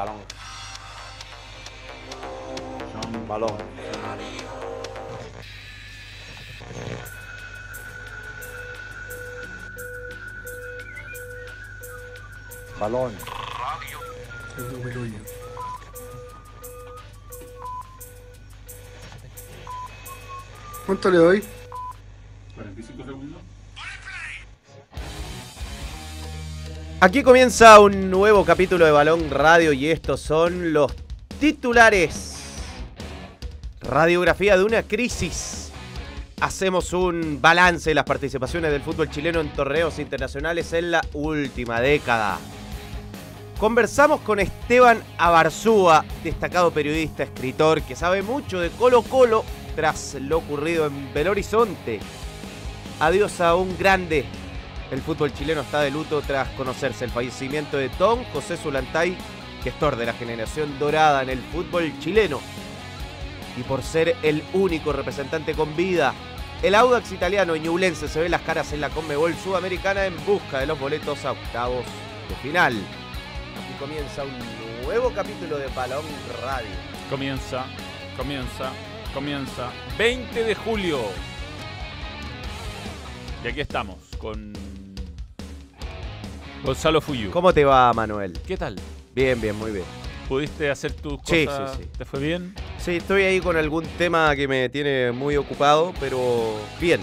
Balón. Balón. Balón. ¿Cuánto le doy? 45 segundos. Aquí comienza un nuevo capítulo de Balón Radio y estos son los titulares. Radiografía de una crisis. Hacemos un balance de las participaciones del fútbol chileno en torneos internacionales en la última década. Conversamos con Esteban Abarzúa, destacado periodista, escritor, que sabe mucho de Colo Colo tras lo ocurrido en Belo Horizonte. Adiós a un grande. El fútbol chileno está de luto tras conocerse el fallecimiento de Don José Zulantay, gestor de la generación dorada en el fútbol chileno. Y por ser el único representante con vida, el Audax italiano y Ñublense se ve las caras en la Conmebol Sudamericana en busca de los boletos a octavos de final. Aquí comienza un nuevo capítulo de Balón Radio. Comienza, comienza, comienza. 20 de julio. Y aquí estamos con Gonzalo Fuyu. ¿Cómo te va, Manuel? ¿Qué tal? Bien, bien, muy bien. ¿Pudiste hacer tus Sí, cosas? sí, sí. ¿Te fue bien? Sí, estoy ahí con algún tema que me tiene muy ocupado, pero bien.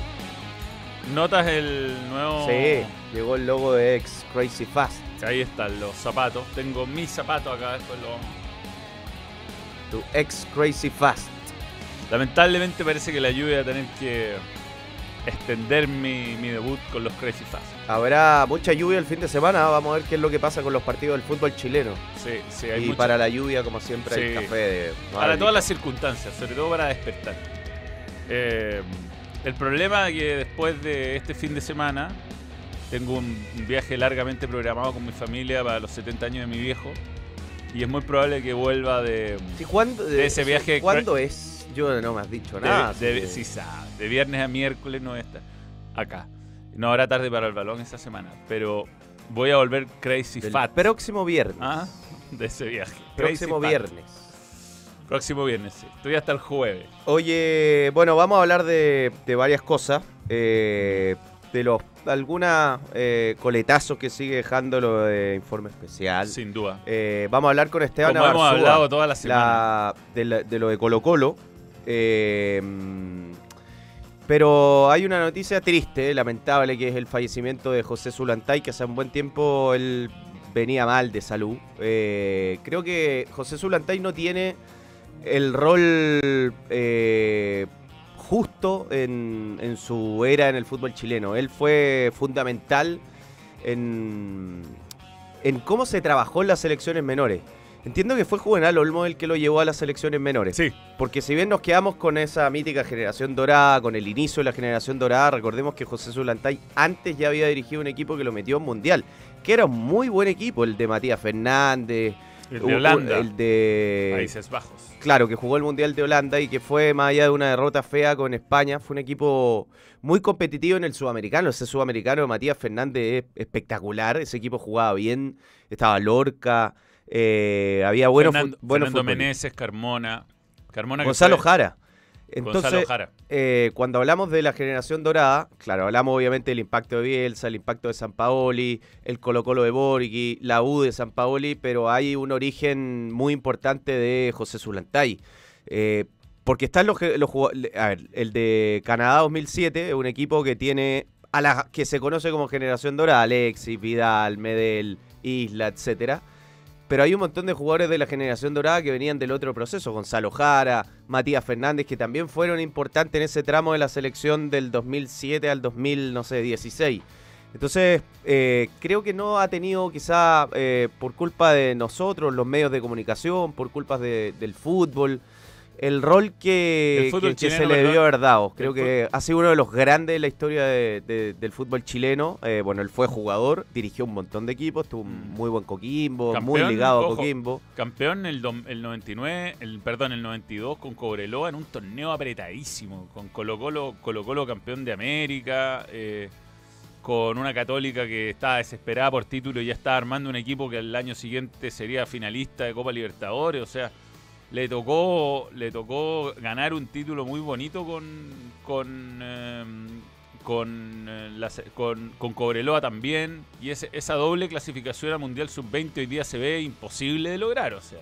¿Notas el nuevo...? Sí, llegó el logo de X Crazy Fast. Ahí están los zapatos. Tengo mis zapatos acá, después lo vamos. Tu X Crazy Fast. Lamentablemente parece que la lluvia va a tener que extender mi, mi debut con los Crazy Fast. Habrá mucha lluvia el fin de semana, vamos a ver qué es lo que pasa con los partidos del fútbol chileno. Sí, sí, hay y mucha- para la lluvia, como siempre, hay Sí. café de... Para todas las circunstancias, sobre todo para despertar. Eh, el problema es que después de este fin de semana tengo un, viaje largamente programado con mi familia para los 70 años de mi viejo y es muy probable que vuelva de, Sí, ¿cuándo, de ese viaje- ¿Cuándo es? Yo no me has dicho nada. de- sí sabe, de viernes a miércoles no voy a estar acá. No habrá tarde para el balón esa semana, pero voy a volver crazy del fat próximo viernes. ah, de ese viaje. próximo Crazy fat. viernes. Próximo viernes, sí. Estoy hasta el jueves. Oye, bueno, vamos a hablar de, de varias cosas. eh, de los algunas eh, coletazos que sigue dejando lo de informe especial. Sin duda. Eh, vamos a hablar con Esteban Como hemos hablado toda la semana. la- de, la- de lo de Colo Colo. Eh, pero hay una noticia triste, lamentable, que es el fallecimiento de José Zulantay, que hace un buen tiempo él venía mal de salud. Eh, creo que José Zulantay no tiene el rol eh, justo en, su era en el fútbol chileno. Él fue fundamental en, en cómo se trabajó en las selecciones menores. Entiendo que fue Juvenal Olmo el que lo llevó a las selecciones menores. Sí, Porque si bien nos quedamos con esa mítica generación dorada, con el inicio de la generación dorada, recordemos que José Zulantay antes ya había dirigido un equipo que lo metió en Mundial, que era un muy buen equipo, el de Matías Fernández, el de Holanda, el de... Países Bajos. Claro, que jugó el Mundial de Holanda y que fue más allá de una derrota fea con España, fue un equipo muy competitivo en el sudamericano. Ese sudamericano de Matías Fernández es espectacular, ese equipo jugaba bien, estaba Lorca, eh, había buenos Fernando, Fernando. Meneses, Carmona. Gonzalo Jara. Entonces, Gonzalo Jara. eh, cuando hablamos de la generación dorada, claro, hablamos obviamente del impacto de Bielsa, el impacto de San Paoli, el Colo Colo de Borghi, la U de San Paoli, pero hay un origen muy importante de José Zulantay. Eh, porque están los, los jugua- a ver, el de Canadá 2007, es un equipo que tiene a la que se conoce como generación dorada, Alexis, Vidal, Medel, Isla, etcétera. Pero hay un montón de jugadores de la generación dorada que venían del otro proceso. Gonzalo Jara, Matías Fernández, que también fueron importantes en ese tramo de la selección del 2007 al 2016. Entonces, eh, creo que no ha tenido quizá eh, por culpa de nosotros, los medios de comunicación, por culpa de- del fútbol, el rol que, El fútbol que- que se le debió haber dado. Creo que ha sido uno de los grandes de la historia de- de- del fútbol chileno. Eh, bueno, él fue jugador, dirigió un montón de equipos, tuvo un Mm. muy buen Coquimbo, muy ligado a. Coquimbo. Campeón el, el 99, el, perdón, el 92 con Cobreloa en un torneo apretadísimo. Con Colo Colo, Colo Colo campeón de América. eh, con una católica que estaba desesperada por título y ya estaba armando un equipo que el año siguiente sería finalista de Copa Libertadores. O sea, le tocó, le tocó ganar un título muy bonito con, con, em, con, eh, con, con Cobreloa también. Y esa doble clasificación a Mundial Sub-20 hoy día se ve imposible de lograr. O sea,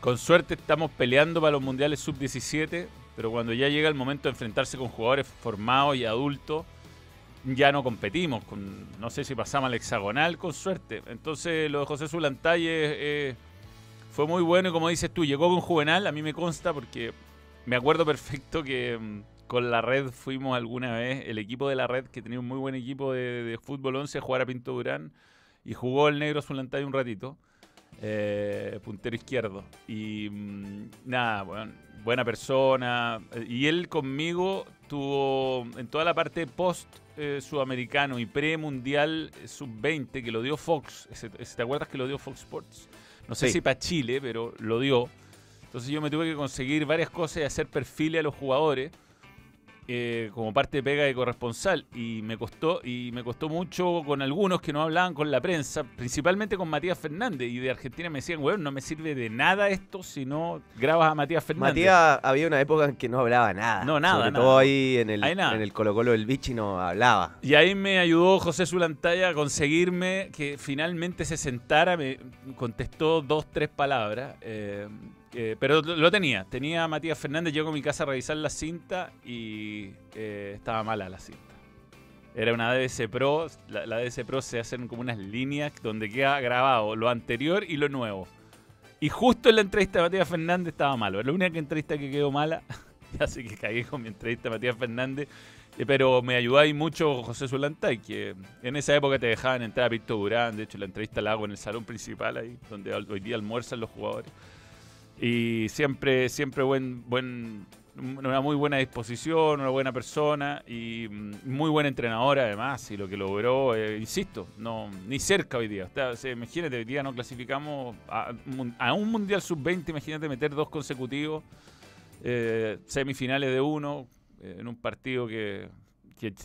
con suerte estamos peleando para los Mundiales Sub-17, pero cuando ya llega el momento de enfrentarse con jugadores formados y adultos, ya no competimos. Con, no sé si pasamos al hexagonal con suerte. Entonces lo de José Zulantay es, fue muy bueno y como dices tú, llegó con Juvenal, a mí me consta porque me acuerdo perfecto que mm, con la red fuimos alguna vez, el equipo de la red, que tenía un muy buen equipo de, fútbol 11, a jugar a Pinto Durán y jugó el negro Zulantay un ratito. eh, puntero izquierdo. Y mm, nada, buena persona. Eh, Y él conmigo tuvo en toda la parte post eh, sudamericano y pre-mundial eh, sub-20 que lo dio Fox. ¿Te acuerdas que lo dio Fox Sports? No sé Sí. si para Chile, pero lo dio. Entonces yo me tuve que conseguir varias cosas y hacer perfiles a los jugadores eh, como parte de pega de corresponsal y me costó y me costó mucho con algunos que no hablaban con la prensa, principalmente con Matías Fernández y de Argentina me decían, weón, no me sirve de nada esto si no grabas a Matías Fernández. Matías había una época en que no hablaba nada. No, nada, Sobre nada. todo ahí en el, Ahí en el Colo Colo del Vichy no hablaba. Y ahí me ayudó José Zulantaya a conseguirme que finalmente se sentara, me contestó dos, tres palabras. eh, eh, pero lo tenía, tenía a Matías Fernández, llegó a mi casa a revisar la cinta y eh, estaba mala la cinta. Era una DDC Pro, la, la DDC Pro se hacen como unas líneas donde queda grabado lo anterior y lo nuevo. Y justo en la entrevista de Matías Fernández estaba malo, la única entrevista que quedó mala, así que cagué con mi entrevista a Matías Fernández. Eh, Pero me ayudó ahí mucho José Zulantay, que en esa época te dejaban entrar a Pito Durán. De hecho, la entrevista la hago en el salón principal, ahí donde hoy día almuerzan los jugadores. Y siempre, siempre buen, buen, una muy buena disposición, una buena persona y mm, muy buen entrenador además. Y lo que logró, eh, insisto, no ni cerca hoy día. O imagínate, hoy día no clasificamos a, un Mundial Sub-20, imagínate meter dos consecutivos, eh, semifinales de uno, eh, en un partido que,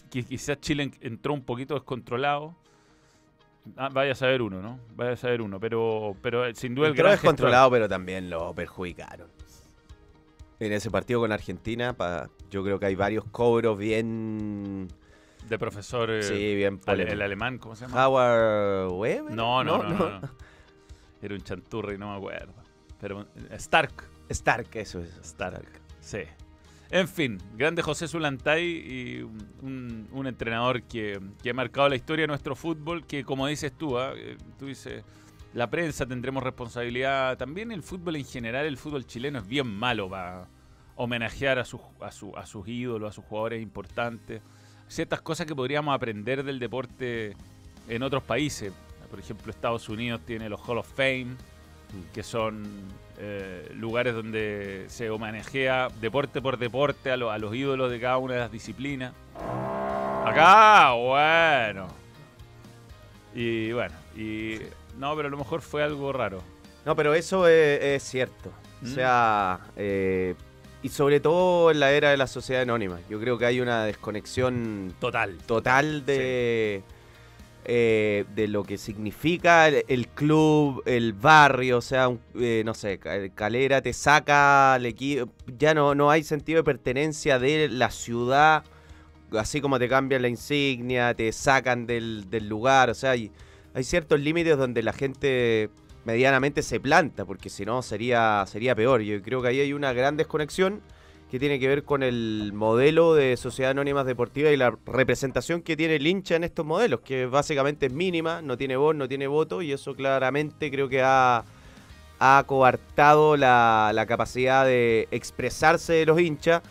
quizás Chile en- entró un poquito descontrolado. Ah, vaya a saber uno, ¿no? Vaya a saber uno, pero, pero eh, sin duda el gran gestor. descontrolado, pero también lo perjudicaron. En ese partido con Argentina, pa- yo creo que hay varios cobros bien. De profesor. eh, sí, bien ale- el alemán, ¿cómo se llama? Howard Weber. No, no, no, no, no. Era un chanturri, no me acuerdo. Pero eh, Stark. Stark, eso es. Stark. Sí. En fin, grande José Zulantay y un, entrenador que, que ha marcado la historia de nuestro fútbol, que como dices tú, ¿ah? Eh, tú dices, la prensa tendremos responsabilidad. También el fútbol en general, el fútbol chileno es bien malo para homenajear a, sus a, su- a sus ídolos, a sus jugadores importantes. Ciertas cosas que podríamos aprender del deporte en otros países. Por ejemplo, Estados Unidos tiene los Hall of Fame, que son eh, lugares donde se homenajea deporte por deporte a, lo- a los ídolos de cada una de las disciplinas. Acá, bueno. Y bueno, y no, pero a lo mejor fue algo raro. No, pero eso es, es cierto. O Mm. sea, eh, y sobre todo en la era de la sociedad anónima. Yo creo que hay una desconexión Total. total de, eh, de lo que significa el, el club, el barrio, o sea, un- eh, no sé, Ca- Calera te saca al equipo, ya no, no hay sentido de pertenencia de la ciudad, así como te cambian la insignia, te sacan del, del lugar, o sea, hay, hay ciertos límites donde la gente medianamente se planta, porque si no sería, sería peor. Yo creo que ahí hay una gran desconexión que tiene que ver con el modelo de sociedad anónimas deportiva y la representación que tiene el hincha en estos modelos, que básicamente es mínima, no tiene voz, no tiene voto, y eso claramente creo que ha, ha coartado la, la capacidad de expresarse de los hinchas.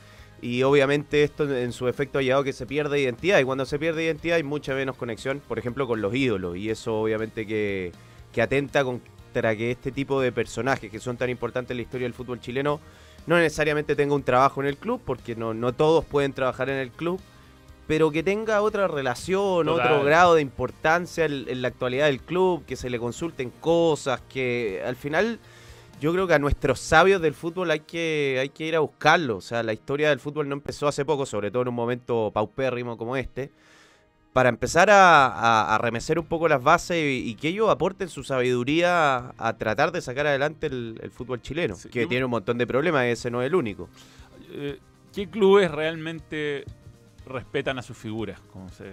Y obviamente esto en su efecto ha llevado a que se pierda identidad. Y cuando se pierde identidad hay mucha menos conexión, por ejemplo, con los ídolos. Y eso obviamente que, que atenta contra que este tipo de personajes que son tan importantes en la historia del fútbol chileno no necesariamente tenga un trabajo en el club, porque no, no todos pueden trabajar en el club, pero que tenga otra relación, Total. otro grado de importancia en, en la actualidad del club, que se le consulten cosas, que al final yo creo que a nuestros sabios del fútbol hay que, hay que ir a buscarlo. O sea, la historia del fútbol no empezó hace poco, sobre todo en un momento paupérrimo como este. Para empezar a, a, a remecer un poco las bases y, y que ellos aporten su sabiduría a, a tratar de sacar adelante el, el fútbol chileno, Sí, que tiene un montón de problemas, ese no es el único. Eh, ¿Qué clubes realmente respetan a sus figuras? Como se,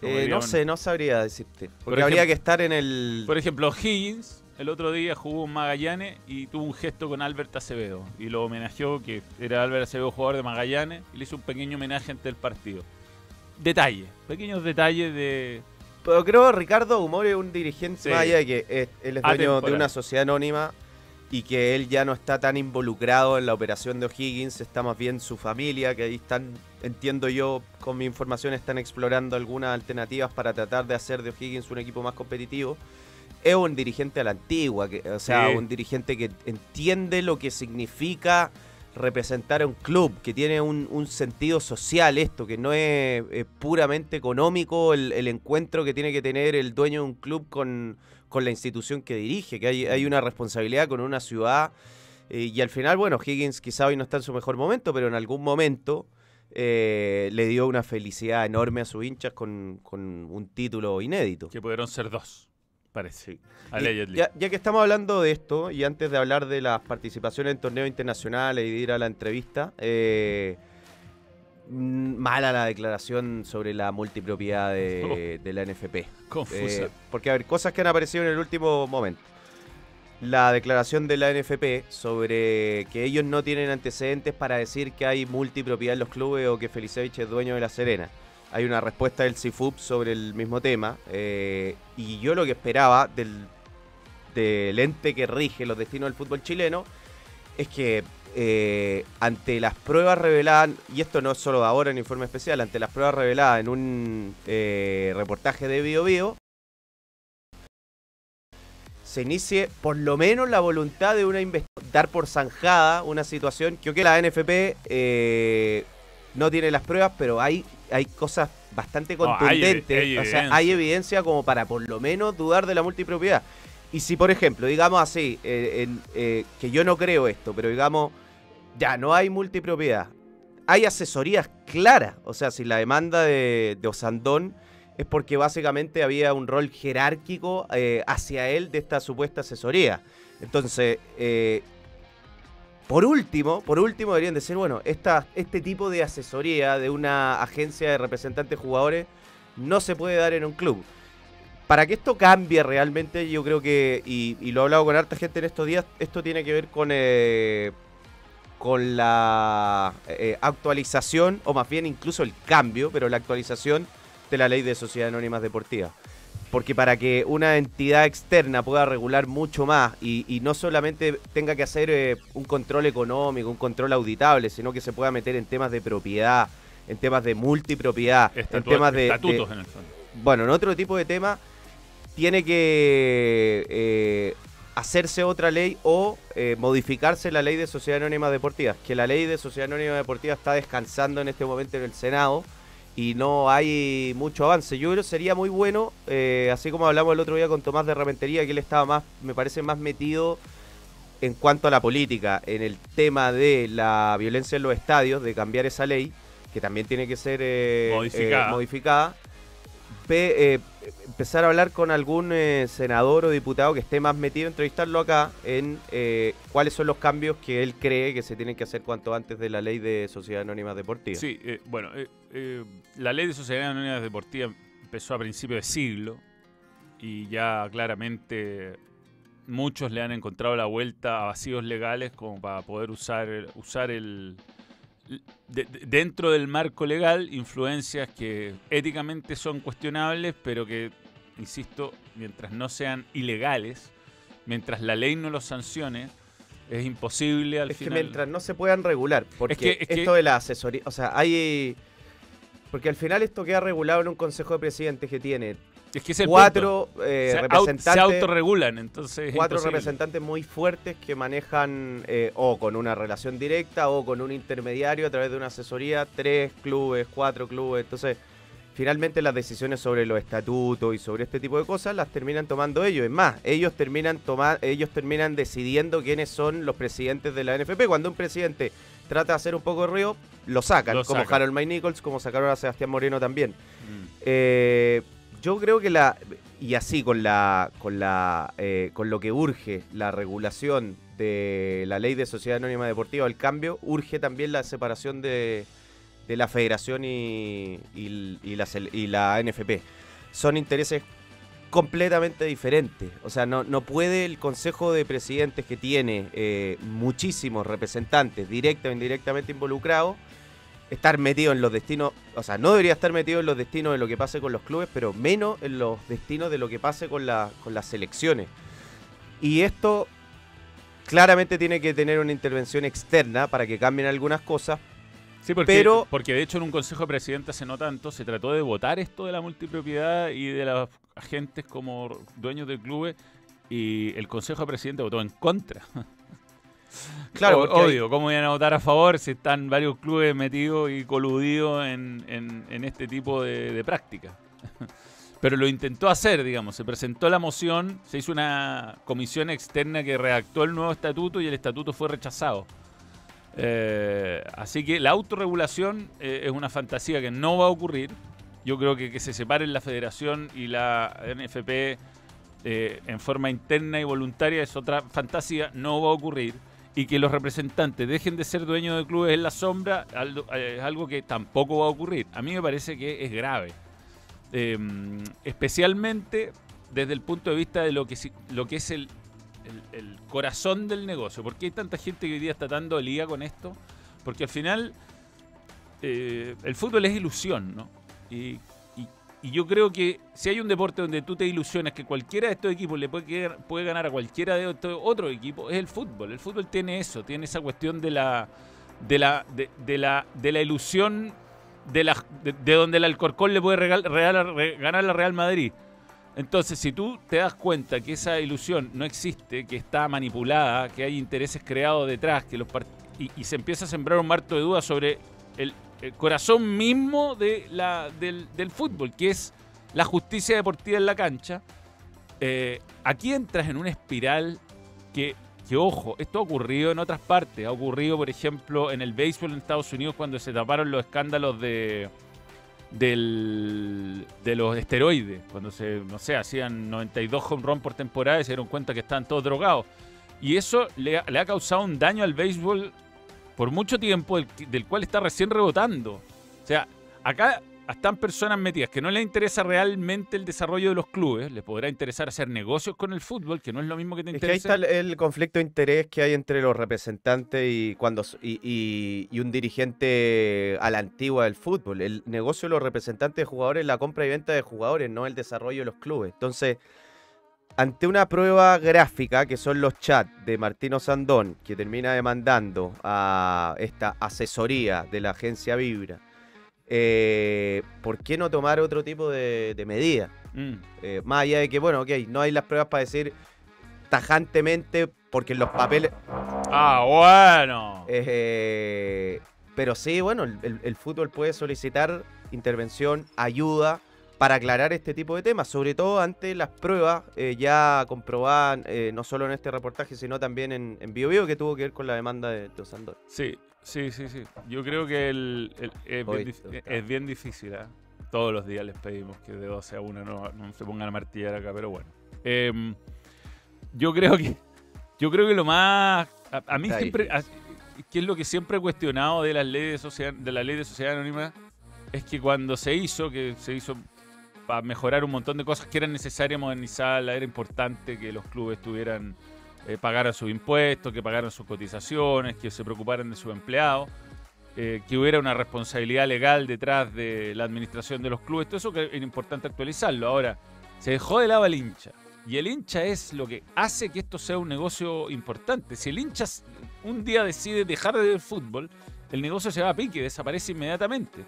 como Eh, no sé, no sabría decirte. Porque Por habría ejemplo- que estar en el... Por ejemplo, Higgins el otro día jugó en Magallanes y tuvo un gesto con Albert Acevedo y lo homenajeó, que era Albert Acevedo jugador de Magallanes, y le hizo un pequeño homenaje ante el partido. Detalles, pequeños detalles de... Pero creo que Ricardo Humor es un dirigente, Sí. más allá de que es- él es dueño de una sociedad anónima y que él ya no está tan involucrado en la operación de O'Higgins, está más bien su familia, que ahí están, entiendo yo, con mi información, están explorando algunas alternativas para tratar de hacer de O'Higgins un equipo más competitivo. Es un dirigente a la antigua, que, o sea, Sí. un dirigente que entiende lo que significa representar a un club, que tiene un, un sentido social esto, que no es, eh, puramente económico el, encuentro que tiene que tener el dueño de un club con, con la institución que dirige, que hay, hay una responsabilidad con una ciudad. eh, y al final, bueno, Higgins quizá hoy no está en su mejor momento, pero en algún momento eh, le dio una felicidad enorme a sus hinchas con, con un título inédito. que pudieron ser dos, parece. Y. Ya, ya que estamos hablando de esto, y antes de hablar de las participaciones en torneos internacionales y de ir a la entrevista, eh, mala la declaración sobre la multipropiedad de, de la NFP. Confusa. Eh, porque, a ver, cosas que han aparecido en el último momento. La declaración de la NFP sobre que ellos no tienen antecedentes para decir que hay multipropiedad en los clubes o que Felicevich es dueño de La Serena. Hay una respuesta del CIFUP sobre el mismo tema. eh, y yo lo que esperaba del, del ente que rige los destinos del fútbol chileno es que eh, ante las pruebas reveladas, y esto no es solo ahora en informe especial, ante las pruebas reveladas en un eh, reportaje de Bio Bio, se inicie por lo menos la voluntad de una dar por zanjada una situación que, ok, la NFP no tiene las pruebas, pero hay, hay cosas bastante hay evi- contundentes. hay o sea, hay evidencia como para por lo menos dudar de la multipropiedad. Y si, por ejemplo, digamos así, eh, en- eh, que yo no creo esto, pero digamos, ya no hay multipropiedad, hay asesorías claras. O sea, si la demanda de, de Osandón es porque básicamente había un rol jerárquico eh, hacia él de esta supuesta asesoría. Entonces, eh, por último, por último deberían decir, bueno, esta, este tipo de asesoría de una agencia de representantes jugadores no se puede dar en un club. Para que esto cambie realmente, yo creo que, y, lo he hablado con harta gente en estos días, esto tiene que ver con, eh, con la eh, actualización, o más bien incluso el cambio, pero la actualización de la ley de sociedades anónimas deportivas. Porque para que una entidad externa pueda regular mucho más y, y no solamente tenga que hacer eh, un control económico, un control auditable, sino que se pueda meter en temas de propiedad, en temas de multipropiedad, en temas de, de- estatutos en el fondo. bueno, en otro tipo de tema, tiene que eh, hacerse otra ley o eh, modificarse la ley de sociedad anónima deportivas. Que la ley de sociedad anónima deportiva está descansando en este momento en el Senado y no hay mucho avance. Yo creo que sería muy bueno, eh, así como hablamos el otro día con Tomás de Rementería, que él estaba más, me parece más metido en cuanto a la política, en el tema de la violencia en los estadios, de cambiar esa ley, que también tiene que ser eh, Modificada. eh, modificada. Pe- eh, empezar a hablar con algún eh, senador o diputado que esté más metido, entrevistarlo acá en eh, cuáles son los cambios que él cree que se tienen que hacer cuanto antes de la ley de sociedad anónima deportiva. Sí, bueno, la ley de sociedades anónimas deportivas empezó a principios de siglo y ya claramente muchos le han encontrado la vuelta a vacíos legales como para poder usar, usar el de- de- dentro del marco legal influencias que éticamente son cuestionables, pero que, insisto, mientras no sean ilegales, mientras la ley no los sancione, es imposible al es que final. mientras no se puedan regular, porque que- es que- esto de la asesoría, o sea, hay... Porque al final esto queda regulado en un consejo de presidentes que tiene es que ese es el cuatro eh, se, representantes... autorregulan, entonces es cuatro imposible. representantes muy fuertes que manejan eh, o con una relación directa o con un intermediario a través de una asesoría, tres clubes, cuatro clubes. Entonces, finalmente las decisiones sobre los estatutos y sobre este tipo de cosas las terminan tomando ellos. Es más, ellos terminan tomar, ellos terminan decidiendo quiénes son los presidentes de la NFP. Cuando un presidente trata de hacer un poco de ruido, lo sacan, Lo como sacan. Harold May Nichols, como sacaron a Sebastián Moreno también. Mm. Eh, yo creo que la y así con la con la eh, con lo que urge la regulación de la ley de sociedad anónima deportiva, el cambio urge también la separación de, de la Federación y, y- y la, y la NFP. Son intereses completamente diferentes. O sea, no, no puede el Consejo de Presidentes que tiene eh, muchísimos representantes directa o indirectamente involucrados estar metido en los destinos, o sea, no debería estar metido en los destinos de lo que pase con los clubes, pero menos en los destinos de lo que pase con, la, con las selecciones. Y esto claramente tiene que tener una intervención externa para que cambien algunas cosas. Sí, porque, Pero- porque de hecho en un consejo de presidentes hace no tanto se trató de votar esto de la multipropiedad y de los agentes como dueños del club y el consejo de presidentes votó en contra. Claro, porque obvio, ¿cómo iban a votar a favor si están varios clubes metidos y coludidos en, en- en este tipo de, de práctica? Pero lo intentó hacer, digamos, se presentó la moción, se hizo una comisión externa que redactó el nuevo estatuto y el estatuto fue rechazado. Eh, así que la autorregulación eh, es una fantasía que no va a ocurrir. Yo creo que que se separen la federación y la NFP eh, en forma interna y voluntaria es otra fantasía, no va a ocurrir. Y que los representantes dejen de ser dueños de clubes en la sombra eh, es algo que tampoco va a ocurrir. A mí me parece que es grave. Eh, especialmente desde el punto de vista de lo que, lo que es el, corazón del negocio. ¿Por qué hay tanta gente que hoy día está dando liga con esto? Porque al final eh, el fútbol es ilusión, ¿no? Y- yo creo que si hay un deporte donde tú te ilusionas que cualquiera de estos equipos le puede, quedar- puede ganar a cualquiera de estos otros equipos, es el fútbol. El fútbol tiene eso, tiene esa cuestión de la, de la, de, la, de la ilusión de, la, de, de donde el Alcorcón le puede regal- real- re- ganar a Real Madrid. Entonces, si tú te das cuenta que esa ilusión no existe, que está manipulada, que hay intereses creados detrás, que los y, y se empieza a sembrar un marto de dudas sobre el, el corazón mismo de la, del, fútbol, que es la justicia deportiva en la cancha, eh, aquí entras en una espiral que, que, ojo, esto ha ocurrido en otras partes. Ha ocurrido, por ejemplo, en el béisbol en Estados Unidos cuando se taparon los escándalos de del, de los esteroides. Cuando se, no sé, hacían 92 home run por temporada y se dieron cuenta que estaban todos drogados. Y eso le ha causado un daño al béisbol por mucho tiempo, del, del cual está recién rebotando. O sea, acá están personas metidas que no les interesa realmente el desarrollo de los clubes, les podrá interesar hacer negocios con el fútbol, que no es lo mismo que te Es que ahí interesa. está el, conflicto de interés que hay entre los representantes y cuando y, y- y un dirigente a la antigua del fútbol. El negocio de los representantes de jugadores es la compra y venta de jugadores, no el desarrollo de los clubes. Entonces, ante una prueba gráfica que son los chats de Martino Sandón, que termina demandando a esta asesoría de la agencia Vibra, eh, ¿por qué no tomar otro tipo de, de medida? Mm. Eh, más allá de que, bueno, ok, no hay las pruebas para decir tajantemente, porque en los papeles. Ah, bueno. eh, pero sí, bueno, el, el- el fútbol puede solicitar intervención, ayuda para aclarar este tipo de temas, sobre todo ante las pruebas eh, ya comprobadas, eh, no solo en este reportaje, sino también en, en Bio Bio, que tuvo que ver con la demanda de, de Osandón. Sí, sí, sí, sí. Yo creo que el, el- es, Hoy, bien, es difícil. ¿ah? Todos los días les pedimos que de 12 a 1 no, no se pongan a martillar acá, pero bueno. Em, yo creo que yo creo que lo más a, a mí siempre a- que es lo que siempre he cuestionado de las leyes de sociedad de la ley de sociedad anónima es que cuando se hizo que se hizo para mejorar un montón de cosas que eran necesarias modernizarla era importante que los clubes tuvieran eh, pagaran sus impuestos, que pagaran sus cotizaciones, que se preocuparan de sus empleados, eh, que hubiera una responsabilidad legal detrás de la administración de los clubes, todo eso que era importante actualizarlo. Ahora, se dejó de lado al hincha. Y el hincha es lo que hace que esto sea un negocio importante. Si el hincha un día decide dejar de ver fútbol, el negocio se va a pique, desaparece inmediatamente.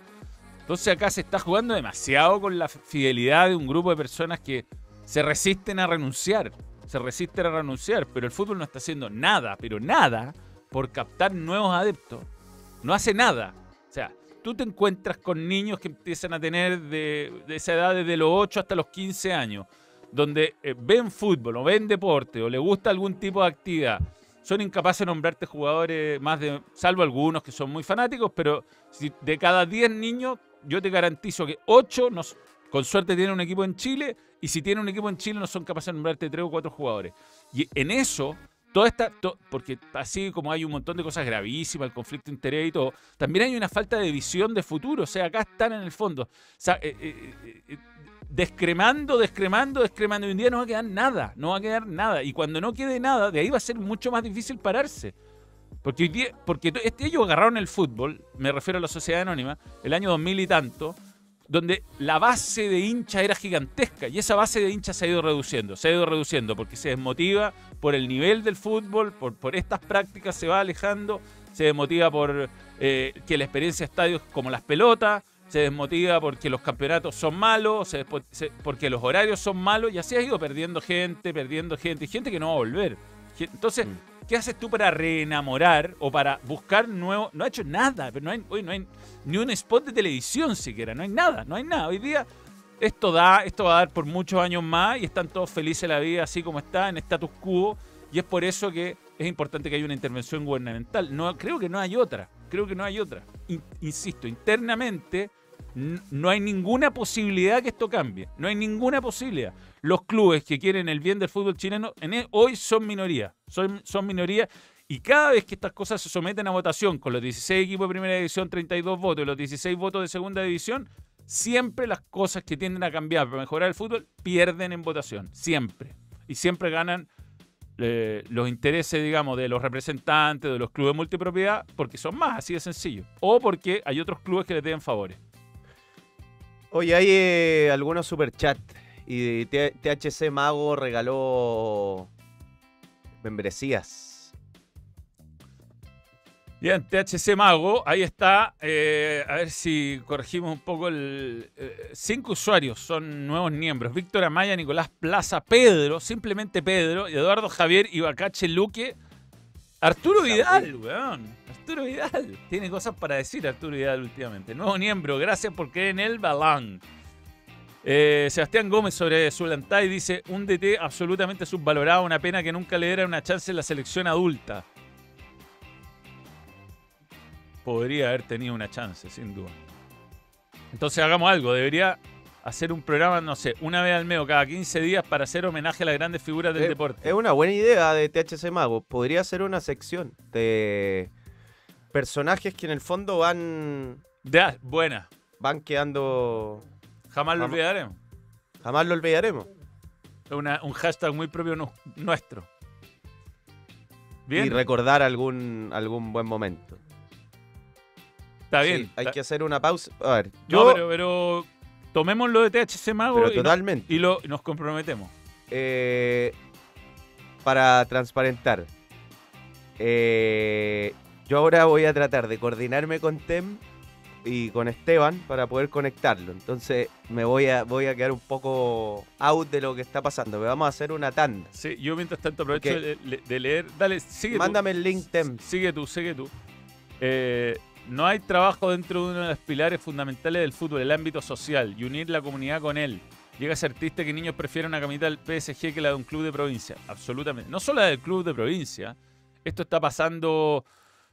Entonces acá se está jugando demasiado con la fidelidad de un grupo de personas que se resisten a renunciar. Se resisten a renunciar, pero el fútbol no está haciendo nada, pero nada, por captar nuevos adeptos. No hace nada. O sea, tú te encuentras con niños que empiezan a tener de, esa edad desde los 8 hasta los 15 años, donde eh, ven fútbol o ven deporte o le gusta algún tipo de actividad, son incapaces de nombrarte jugadores más de, salvo algunos que son muy fanáticos, pero si de cada 10 niños, yo te garantizo que 8 nos, con suerte tienen un equipo en Chile y si tienen un equipo en Chile no son capaces de nombrarte 3 o 4 jugadores. Y en eso toda esta, porque así como hay un montón de cosas gravísimas, el conflicto de interés y todo, también hay una falta de visión de futuro. O sea, acá están en el fondo. Eh, eh, eh, descremando, descremando, descremando. Y un día no va a quedar nada, no va a quedar nada. Y cuando no quede nada, de ahí va a ser mucho más difícil pararse. Porque, hoy día- porque este, ellos agarraron el fútbol, me refiero a la sociedad anónima, el año 2000 y tanto, donde la base de hincha era gigantesca y esa base de hincha se ha ido reduciendo, se ha ido reduciendo porque se desmotiva por el nivel del fútbol, por, por estas prácticas se va alejando, se desmotiva por eh, que la experiencia de estadios como las pelotas, se desmotiva porque los campeonatos son malos, se se- porque los horarios son malos y así ha ido perdiendo gente, perdiendo gente y gente que no va a volver. Entonces, ¿qué haces tú para reenamorar o para buscar nuevo? No ha hecho nada, pero no hay, hoy no hay ni un spot de televisión siquiera, no hay nada, no hay nada. Hoy día esto da, esto va a dar por muchos años más y están todos felices la vida así como está, en status quo, y es por eso que es importante que haya una intervención gubernamental. No, creo que no hay otra, creo que no hay otra. In- insisto, internamente no hay ninguna posibilidad que esto cambie, no hay ninguna posibilidad. Los clubes que quieren el bien del fútbol chileno en e- hoy son minoría, son, son minoría y cada vez que estas cosas se someten a votación con los 16 equipos de primera división, 32 votos los 16 votos de segunda división, siempre las cosas que tienden a cambiar para mejorar el fútbol pierden en votación. Siempre. Y siempre ganan eh, los intereses, digamos, de los representantes, de los clubes multipropiedad, porque son más, así de sencillo. O porque hay otros clubes que les den favores. Oye, hay eh, algunos superchats y THC Mago regaló membresías. Bien, THC Mago, ahí está. eh, a ver si corregimos un poco el. eh, cinco usuarios son nuevos miembros: Víctor Amaya, Nicolás Plaza, Pedro, simplemente Pedro, Eduardo Javier, Ibacache Luque, Arturo Vidal, weón. Arturo Vidal. Tiene cosas para decir Arturo Vidal últimamente. Nuevo miembro, gracias por creer en el balán. Eh, Sebastián Gómez sobre Zulantay dice: Un DT absolutamente subvalorado, una pena que nunca le diera una chance en la selección adulta podría haber tenido una chance, sin duda. Entonces hagamos algo, debería hacer un programa, no sé, una vez al mes o cada 15 días para hacer homenaje a las grandes figuras del Eh, deporte. Es una buena idea de THC Mago. Podría ser una sección de personajes que en el fondo van, Ya, buena, van quedando. jamás lo olvidaremos. Jamás lo olvidaremos. Es una- un hashtag muy propio nu- nuestro. Bien, Y recordar algún, algún buen momento. está Sí, bien. hay está- que hacer una pausa. A ver, No, yo. pero, pero tomémoslo de THC Mago pero y, totalmente. y lo, nos comprometemos. Eh, para transparentar. eh, yo ahora voy a tratar de coordinarme con Tem y con Esteban para poder conectarlo. Entonces me voy a, voy a quedar un poco out de lo que está pasando. pero vamos a hacer una tanda. Sí, yo mientras tanto aprovecho de, leer. Dale, sigue tú. Mándame el link, Tem. Sigue tú, sigue tú. Eh, no hay trabajo dentro de uno de los pilares fundamentales del fútbol, el ámbito social, y unir la comunidad con él. Llega a ser triste que niños prefieran una camiseta del PSG que la de un club de provincia. Absolutamente. No solo la del club de provincia. Esto está pasando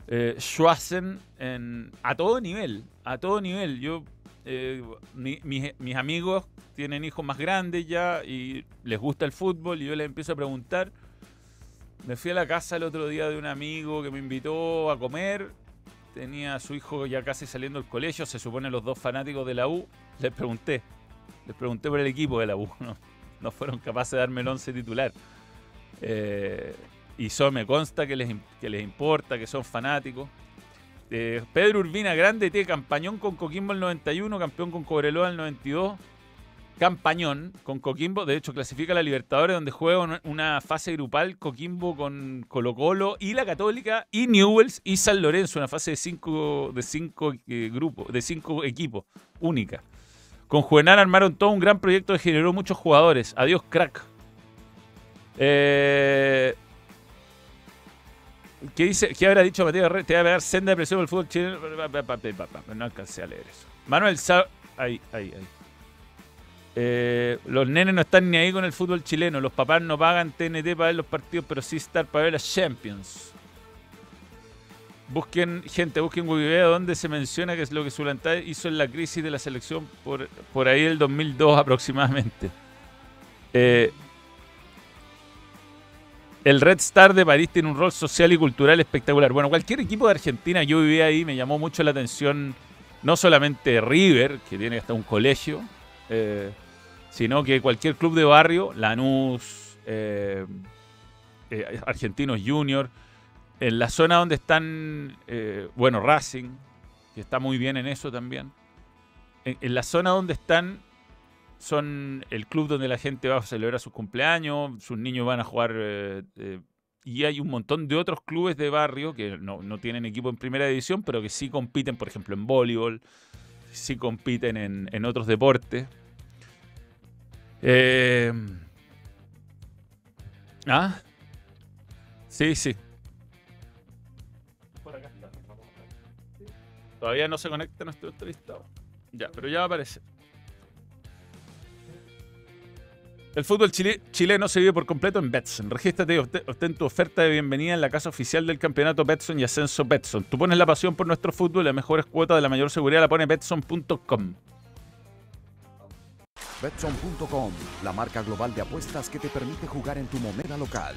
eh, Schwarzen en, a todo nivel. A todo nivel. Yo, eh, mi- mis, mis amigos tienen hijos más grandes ya y les gusta el fútbol y yo les empiezo a preguntar. Me fui a la casa el otro día de un amigo que me invitó a comer. Tenía a su hijo ya casi saliendo del colegio, se supone los dos fanáticos de la U. Les pregunté, les pregunté por el equipo de la U. No, no fueron capaces de darme el once titular. Eh, y eso me consta que les, que les importa, que son fanáticos. Eh, Pedro Urbina, grande T, campañón con Coquimbo el 91, campeón con Cobreloa el 92. Campañón con Coquimbo, de hecho clasifica a la Libertadores donde juega una, fase grupal Coquimbo con Colo Colo y la Católica y Newells y San Lorenzo, una fase de cinco, de cinco eh, grupos, de cinco equipos, única. Con Juvenal armaron todo un gran proyecto que generó muchos jugadores. Adiós, crack. Eh, ¿Qué, dice, ¿Qué habrá dicho Mateo Herrera? Te va a pegar senda de presión por el fútbol chileno. No alcancé a leer eso. Manuel Sa Ahí, ahí, ahí. Eh, los nenes no están ni ahí con el fútbol chileno. Los papás no pagan TNT para ver los partidos, pero sí estar para ver las Champions. Busquen, gente, busquen Wikipedia donde se menciona que es lo que Zulantay hizo en la crisis de la selección por, por ahí el 2002 aproximadamente. Eh, el Red Star de París tiene un rol social y cultural espectacular. Bueno, cualquier equipo de Argentina, yo vivía ahí, me llamó mucho la atención, no solamente River, que tiene hasta un colegio, eh, sino que cualquier club de barrio, Lanús, eh, Argentinos Junior, en la zona donde están, eh, bueno, Racing, que está muy bien en eso también. En, la zona donde están son el club donde la gente va a celebrar su cumpleaños, sus niños van a jugar eh, eh, y hay un montón de otros clubes de barrio que no, tienen equipo en primera división, pero que sí compiten, por ejemplo, en voleibol, sí compiten en, en otros deportes. Ah, sí, sí. Todavía no se conecta nuestro entrevistado. Ya, pero ya va a aparecer. El fútbol chileno se vive por completo en Betson. Regístrate y obtén tu oferta de bienvenida en la casa oficial del campeonato Betson y Ascenso Betson. Tú pones la pasión por nuestro fútbol las mejores cuotas de la mayor seguridad la pone Betson.com. Betson.com, la marca global de apuestas que te permite jugar en tu moneda local.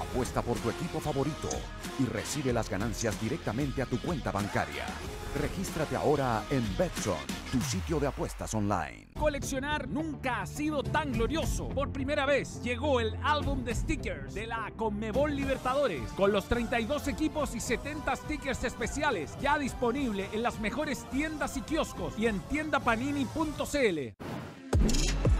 Apuesta por tu equipo favorito y recibe las ganancias directamente a tu cuenta bancaria. Regístrate ahora en Betson, tu sitio de apuestas online. Coleccionar nunca ha sido tan glorioso. Por primera vez llegó el álbum de stickers de la Conmebol Libertadores con los 32 equipos y 70 stickers especiales ya disponible en las mejores tiendas y kioscos y en tiendapanini.cl. Betson.com,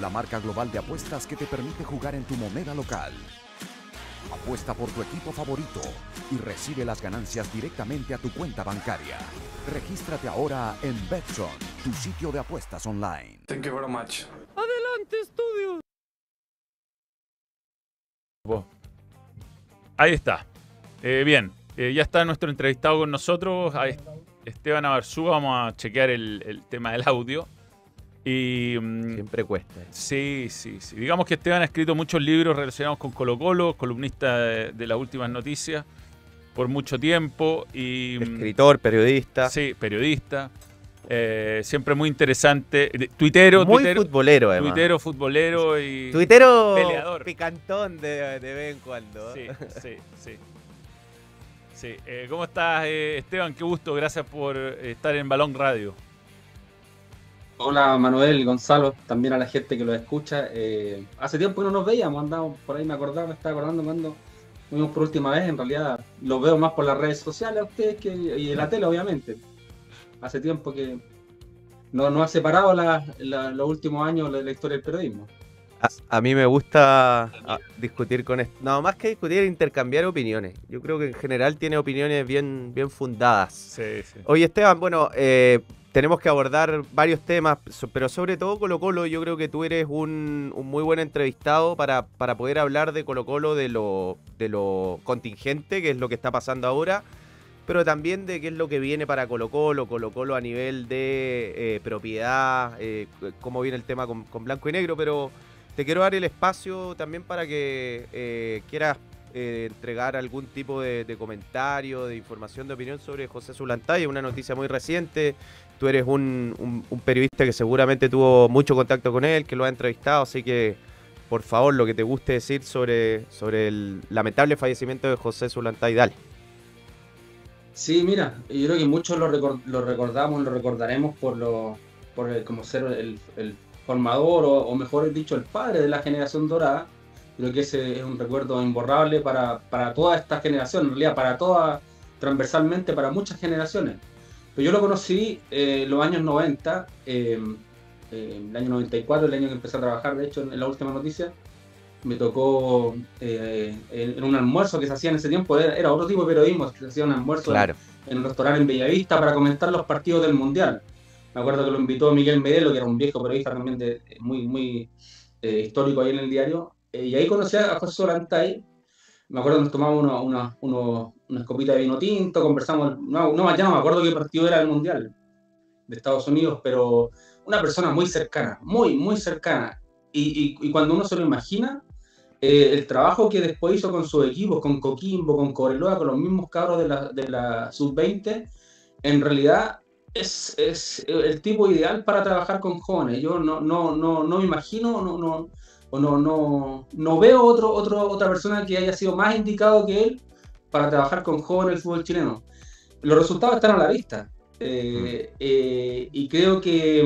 la marca global de apuestas que te permite jugar en tu moneda local. Apuesta por tu equipo favorito y recibe las ganancias directamente a tu cuenta bancaria. Regístrate ahora en Betson, tu sitio de apuestas online. Thank you very much. Adelante, estudio. Ahí está. Eh, bien, eh, ya está nuestro entrevistado con nosotros, Esteban Avarzúa. Vamos a chequear el tema del audio. Y, Siempre cuesta. Sí, sí, sí. Digamos que Esteban ha escrito muchos libros relacionados con Colo Colo, columnista de, las últimas noticias por mucho tiempo. Y, mm, Escritor, periodista. Sí, periodista. Eh, siempre muy interesante. Tuitero, muy futbolero, además. Tuitero, futbolero y. Tuitero peleador. picantón de, de vez en cuando. Sí, sí, sí. sí. Eh, ¿Cómo estás, eh, Esteban? Qué gusto. Gracias por estar en Balón Radio. Hola Manuel, Gonzalo, también a la gente que lo escucha. Eh, hace tiempo que no nos veíamos, andamos por ahí, me acordaba, me estaba acordando cuando fuimos por última vez. En realidad los veo más por las redes sociales a ustedes que, y en la tele, obviamente. Hace tiempo que no nos ha separado los últimos años la, la historia del periodismo. A, mí me gusta ah, discutir con esto. No, más que discutir, intercambiar opiniones. Yo creo que en general tiene opiniones bien, bien fundadas. Sí, sí. Oye, Esteban, bueno, eh, tenemos que abordar varios temas, pero sobre todo Colo Colo, yo creo que tú eres un, muy buen entrevistado para, para, poder hablar de Colo Colo, de lo, de lo contingente, que es lo que está pasando ahora, pero también de qué es lo que viene para Colo Colo, Colo Colo a nivel de eh, propiedad, eh, cómo viene el tema con, blanco y negro, pero te quiero dar el espacio también para que eh, quieras entregar algún tipo de, de, comentario, de información, de opinión sobre José Zulantay, una noticia muy reciente, tú eres un, periodista que seguramente tuvo mucho contacto con él, que lo ha entrevistado, así que por favor, lo que te guste decir sobre, sobre el lamentable fallecimiento de José Zulantay. Dale. Sí, mira, yo creo que muchos lo, recor- lo recordamos, lo recordaremos por lo, por el- como ser el, formador o, o mejor dicho el padre de la generación dorada. Creo que ese es un recuerdo imborrable para, para toda esta generación, en realidad para toda, transversalmente para muchas generaciones. Pero yo lo conocí eh, en los años 90, eh, eh, el año 94, el año que empecé a trabajar, de hecho, en, en la última noticia. Me tocó eh, en, en un almuerzo que se hacía en ese tiempo, era, era otro tipo de periodismo, se hacía un almuerzo Claro. en un restaurante en Bellavista para comentar los partidos del Mundial. Me acuerdo que lo invitó Miguel Medelo, que era un viejo periodista también de, muy, muy eh, histórico ahí en el diario. Y ahí conocí a José Solantay. Me acuerdo que nos tomamos uno- uno- uno- unas de vino tinto, conversamos. No, no, ya no me acuerdo qué partido era el Mundial de Estados Unidos, pero una persona muy cercana, muy, muy cercana. Y, y- y cuando uno se lo imagina, eh, el trabajo que después hizo con sus equipos, con Coquimbo, con Cobreloa, con los mismos cabros de la, de la sub-20, en realidad es, es el tipo ideal para trabajar con jóvenes. Yo no, no, no, no me imagino, no, no, o no, no, no veo otro, otro, otra persona que haya sido más indicado que él para trabajar con jóvenes del fútbol chileno. Los resultados están a la vista. eh, eh, y creo que,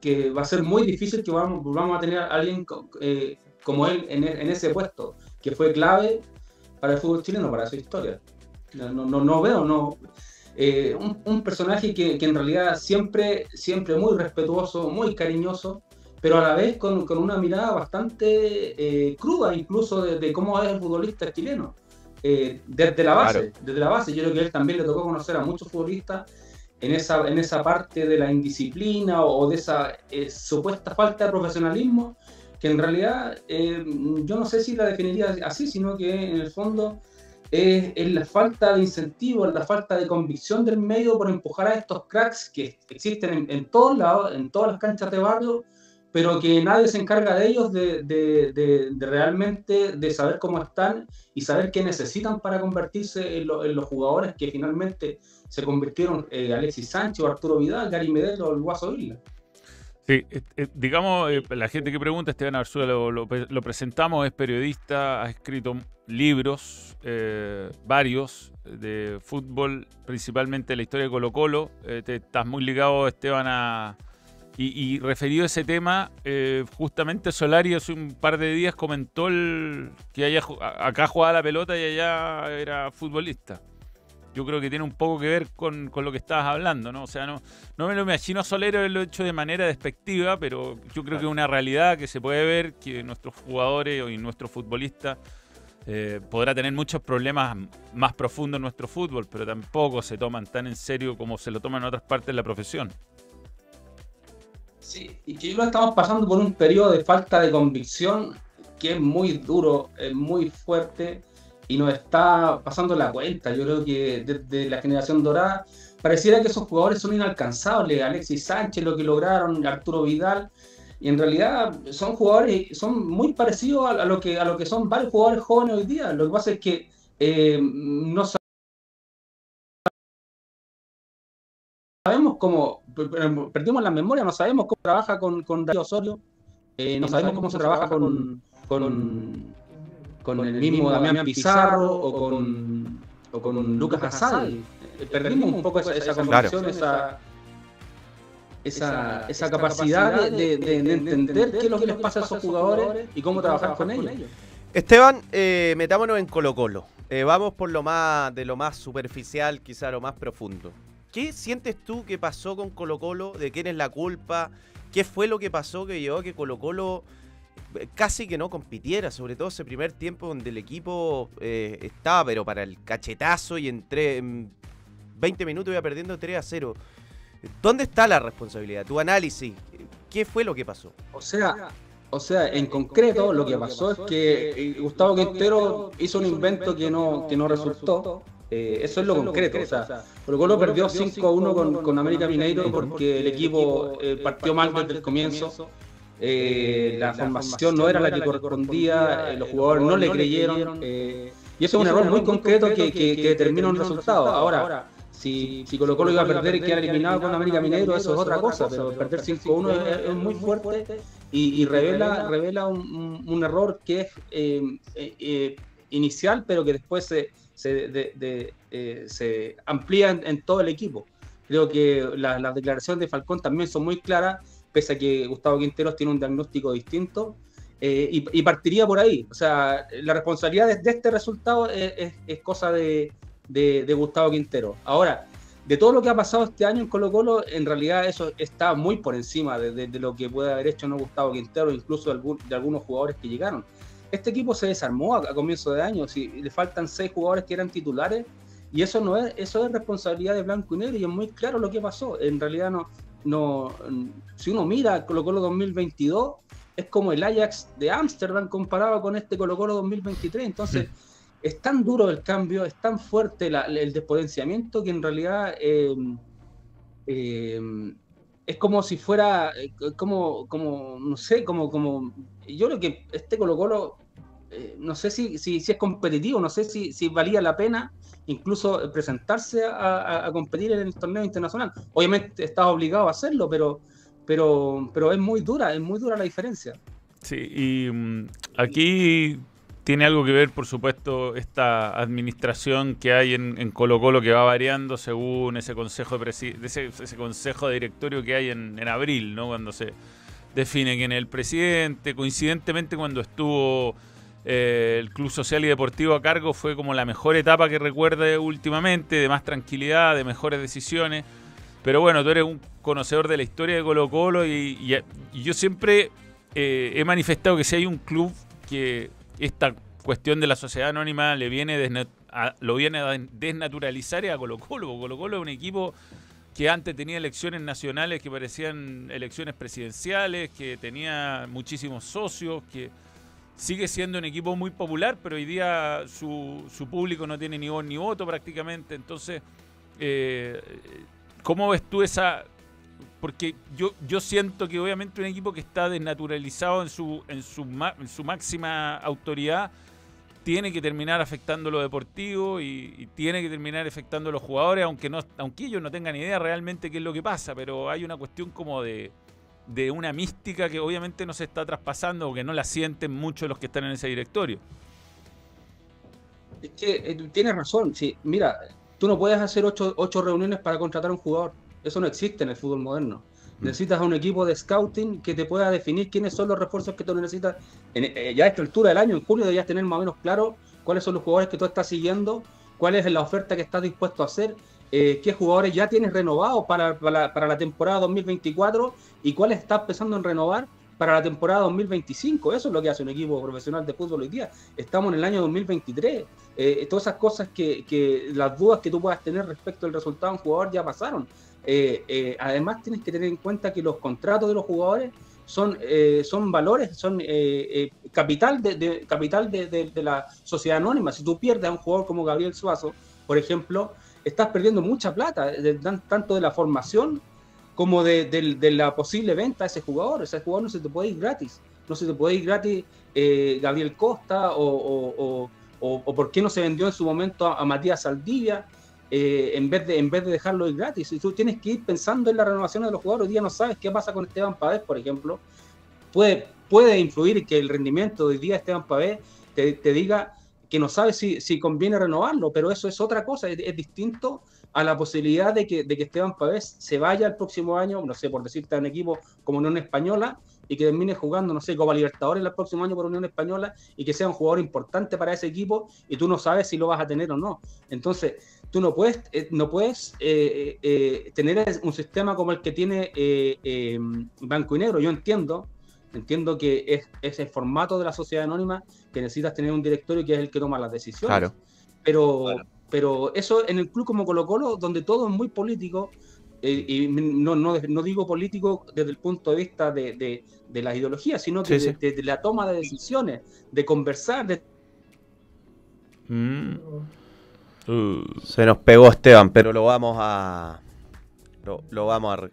que va a ser muy difícil que vamos, volvamos a tener a alguien eh, como él en, e- en ese puesto, que fue clave para el fútbol chileno, para su historia. No, no, no, veo, no. un, un personaje que, que en realidad siempre, siempre muy respetuoso, muy cariñoso, pero a la vez con, con una mirada bastante eh, cruda incluso de, de cómo es el futbolista chileno. Eh, desde la base, Claro. desde la base, yo creo que a él también le tocó conocer a muchos futbolistas en esa, en esa parte de la indisciplina o, de esa eh, supuesta falta de profesionalismo, que en realidad yo no sé si la definiría así, sino que en el fondo es, es la falta de incentivo, es la falta de convicción del medio por empujar a estos cracks que existen en, en todos lados, en todas las canchas de barrio, pero que nadie se encarga de ellos de, de- de- realmente de saber cómo están y saber qué necesitan para convertirse en, lo- en los jugadores que finalmente se convirtieron eh, Alexis Sánchez, Arturo Vidal, Gary Medel o el Guaso Isla. Sí, eh, eh, digamos, eh, la gente que pregunta, Esteban Arzúa lo, lo pre- lo presentamos, es periodista, ha escrito libros, varios, de fútbol, principalmente la historia de Colo Colo. Estás muy ligado, Esteban, a... Y, y referido a ese tema, eh, justamente Solari hace un par de días comentó el, que allá, acá jugaba la pelota y allá era futbolista. Yo creo que tiene un poco que ver con, con lo que estabas hablando, ¿no? O sea, no, no me lo imagino a Solero haberlo hecho de manera despectiva, pero yo creo que es una realidad que se puede ver que nuestros jugadores y nuestros futbolistas eh, podrá tener muchos problemas más profundos en nuestro fútbol, pero tampoco se toman tan en serio como se lo toman en otras partes de la profesión. Sí, y que lo estamos pasando por un periodo de falta de convicción que es muy duro, es muy fuerte y nos está pasando la cuenta. Yo creo que desde la generación dorada pareciera que esos jugadores son inalcanzables. Alexis Sánchez, lo que lograron, Arturo Vidal, y en realidad son jugadores, son muy parecidos a, a lo que a lo que son varios jugadores jóvenes hoy día. Lo que pasa es que eh, no sabemos cómo, per- perdimos la memoria, no sabemos cómo trabaja con, con Darío Osorio, eh, no sabemos cómo se trabaja con, con, con el mismo Damián Pizarro o con, o con Lucas Asadi. Eh, Perdimos un poco esa, esa convicción, esa, esa, esa capacidad de, de- de entender qué es lo que les pasa a esos jugadores y cómo trabajar con ellos. Esteban, eh, metámonos en Colo Colo. Eh, vamos por lo más, de lo más superficial, quizá lo más profundo. ¿Qué sientes tú que pasó con Colo Colo? ¿De quién es la culpa? ¿Qué fue lo que pasó que llevó a que Colo Colo eh, casi que no compitiera? Sobre todo ese primer tiempo donde el equipo eh, estaba, pero para el cachetazo y en, tre- en 20 minutos iba perdiendo 3 a 0. ¿Dónde está la responsabilidad? Tu análisis. ¿Qué fue lo que pasó? O sea, o sea, en concreto lo que pasó es que eh, Gustavo Quintero hizo un invento que no, que no resultó. Eh, eso es lo concreto. O sea, Colo Colo perdió 5-1 con, con América Mineiro porque el equipo eh, partió mal desde el comienzo. Eh, la formación no era la que correspondía, eh, los jugadores no le creyeron. eh, y eso es un error muy concreto que, que, que determina un resultado. Ahora, si, si Colo Colo iba a perder y quedar eliminado con América Mineiro, eso es otra cosa, pero perder 5-1 es, es muy fuerte y, y revela, revela un, un- un error que es eh, eh, eh, inicial, pero que después se, se, de- eh, amplía en, todo el equipo. Creo que la- las declaraciones de Falcón también son muy claras, pese a que Gustavo Quinteros tiene un diagnóstico distinto. eh, y, y partiría por ahí. O sea, la responsabilidad de, este resultado es, es- es cosa de, de- Gustavo Quintero. Ahora, de todo lo que ha pasado este año en Colo Colo, en realidad eso está muy por encima de, lo que puede haber hecho no Gustavo Quintero, incluso de algunos jugadores que llegaron. Este equipo se desarmó a, a comienzo de año, si le faltan seis jugadores que eran titulares, y eso no es, eso es responsabilidad de Blanco y Negro, y es muy claro lo que pasó. En realidad no, no, si uno mira Colo Colo 2022, es como el Ajax de Ámsterdam comparado con este Colo Colo 2023. Entonces, es tan duro el cambio, es tan fuerte la- el despotenciamiento que en realidad eh, eh, es como si fuera, eh, como, como, no sé, como, como, yo creo que este Colo Colo, eh, no sé si, si, si es competitivo, no sé si, si valía la pena incluso presentarse a, a- a competir en el torneo internacional. Obviamente estás obligado a hacerlo, pero, pero, pero es muy dura, es muy dura la diferencia. Sí, y mm, aquí tiene algo que ver, por supuesto, esta administración que hay en, Colo Colo que va variando según ese consejo de, ese, consejo de directorio que hay en, abril, ¿no? Cuando se define quién es el presidente. Coincidentemente, cuando estuvo eh, el Club Social y Deportivo a cargo, fue como la mejor etapa que recuerde últimamente, de más tranquilidad, de mejores decisiones. Pero bueno, tú eres un conocedor de la historia de Colo Colo y yo siempre eh, he manifestado que si hay un club que esta cuestión de la sociedad anónima le viene lo viene a desnaturalizar es a Colo Colo. Colo Colo es un equipo que antes tenía elecciones nacionales que parecían elecciones presidenciales, que tenía muchísimos socios, que sigue siendo un equipo muy popular, pero hoy día su, su público no tiene ni voz ni voto prácticamente. Entonces, eh, ¿cómo ves tú esa, porque yo, yo siento que obviamente un equipo que está desnaturalizado en su, en su, en su máxima autoridad tiene que terminar afectando lo deportivo y, y tiene que terminar afectando a los jugadores, aunque no, aunque ellos no tengan idea realmente qué es lo que pasa, pero hay una cuestión como de, de una mística que obviamente no se está traspasando o que no la sienten muchos los que están en ese directorio. Es que eh, tienes razón. Sí, mira, tú no puedes hacer ocho, ocho reuniones para contratar a un jugador. Eso no existe en el fútbol moderno. Necesitas a un equipo de scouting que te pueda definir quiénes son los refuerzos que tú necesitas. En- eh, ya a esta altura del año, en julio, deberías tener más o menos claro cuáles son los jugadores que tú estás siguiendo, cuál es la oferta que estás dispuesto a hacer, eh, qué jugadores ya tienes renovados para, para, para la temporada 2024 y cuáles estás pensando en renovar para la temporada 2025. Eso es lo que hace un equipo profesional de fútbol hoy día. Estamos en el año 2023. Eh, todas esas cosas que, que las dudas que tú puedas tener respecto al resultado de un jugador ya pasaron. Eh, eh, además, tienes que tener en cuenta que los contratos de los jugadores son, eh, son valores, son eh, eh, capital, de, de- capital de, de- de la sociedad anónima. Si tú pierdes a un jugador como Gabriel Suazo, por ejemplo, estás perdiendo mucha plata, tanto de la formación como de, la posible venta de ese jugador. Ese jugador no se te puede ir gratis. No se te puede ir gratis eh, Gabriel Costa o- o- o- o por qué no se vendió en su momento a, a Matías Saldivia eh, en, vez de, en vez de dejarlo ir gratis. Y tú tienes que ir pensando en la renovación de los jugadores. Hoy día no sabes qué pasa con Esteban Pavés, por ejemplo. Puede, puede influir que el rendimiento de hoy día Esteban Pavés te, te diga que no sabe si, si conviene renovarlo, pero eso es otra cosa, es, es distinto a la posibilidad de que, de que Esteban Pavés se vaya el próximo año, no sé, por decirte a un equipo como Unión Española, y que termine jugando, no sé, Copa Libertadores el próximo año por Unión Española, y que sea un jugador importante para ese equipo, y tú no sabes si lo vas a tener o no. Entonces, tú no puedes, eh, no puedes eh, eh, tener un sistema como el que tiene eh, eh, Blanco y Negro. Yo entiendo, entiendo que es, es el formato de la sociedad anónima que necesitas tener un directorio que es el que toma las decisiones. Claro. Pero, pero eso en el club como Colo Colo, donde todo es muy político, eh, y no, no, no digo político desde el punto de vista de, de, de la ideología, sino que Sí, de, sí. de- de la toma de decisiones, de conversar, de Mm. Uh. Se nos pegó Esteban, pero lo vamos a. Lo, lo vamos a.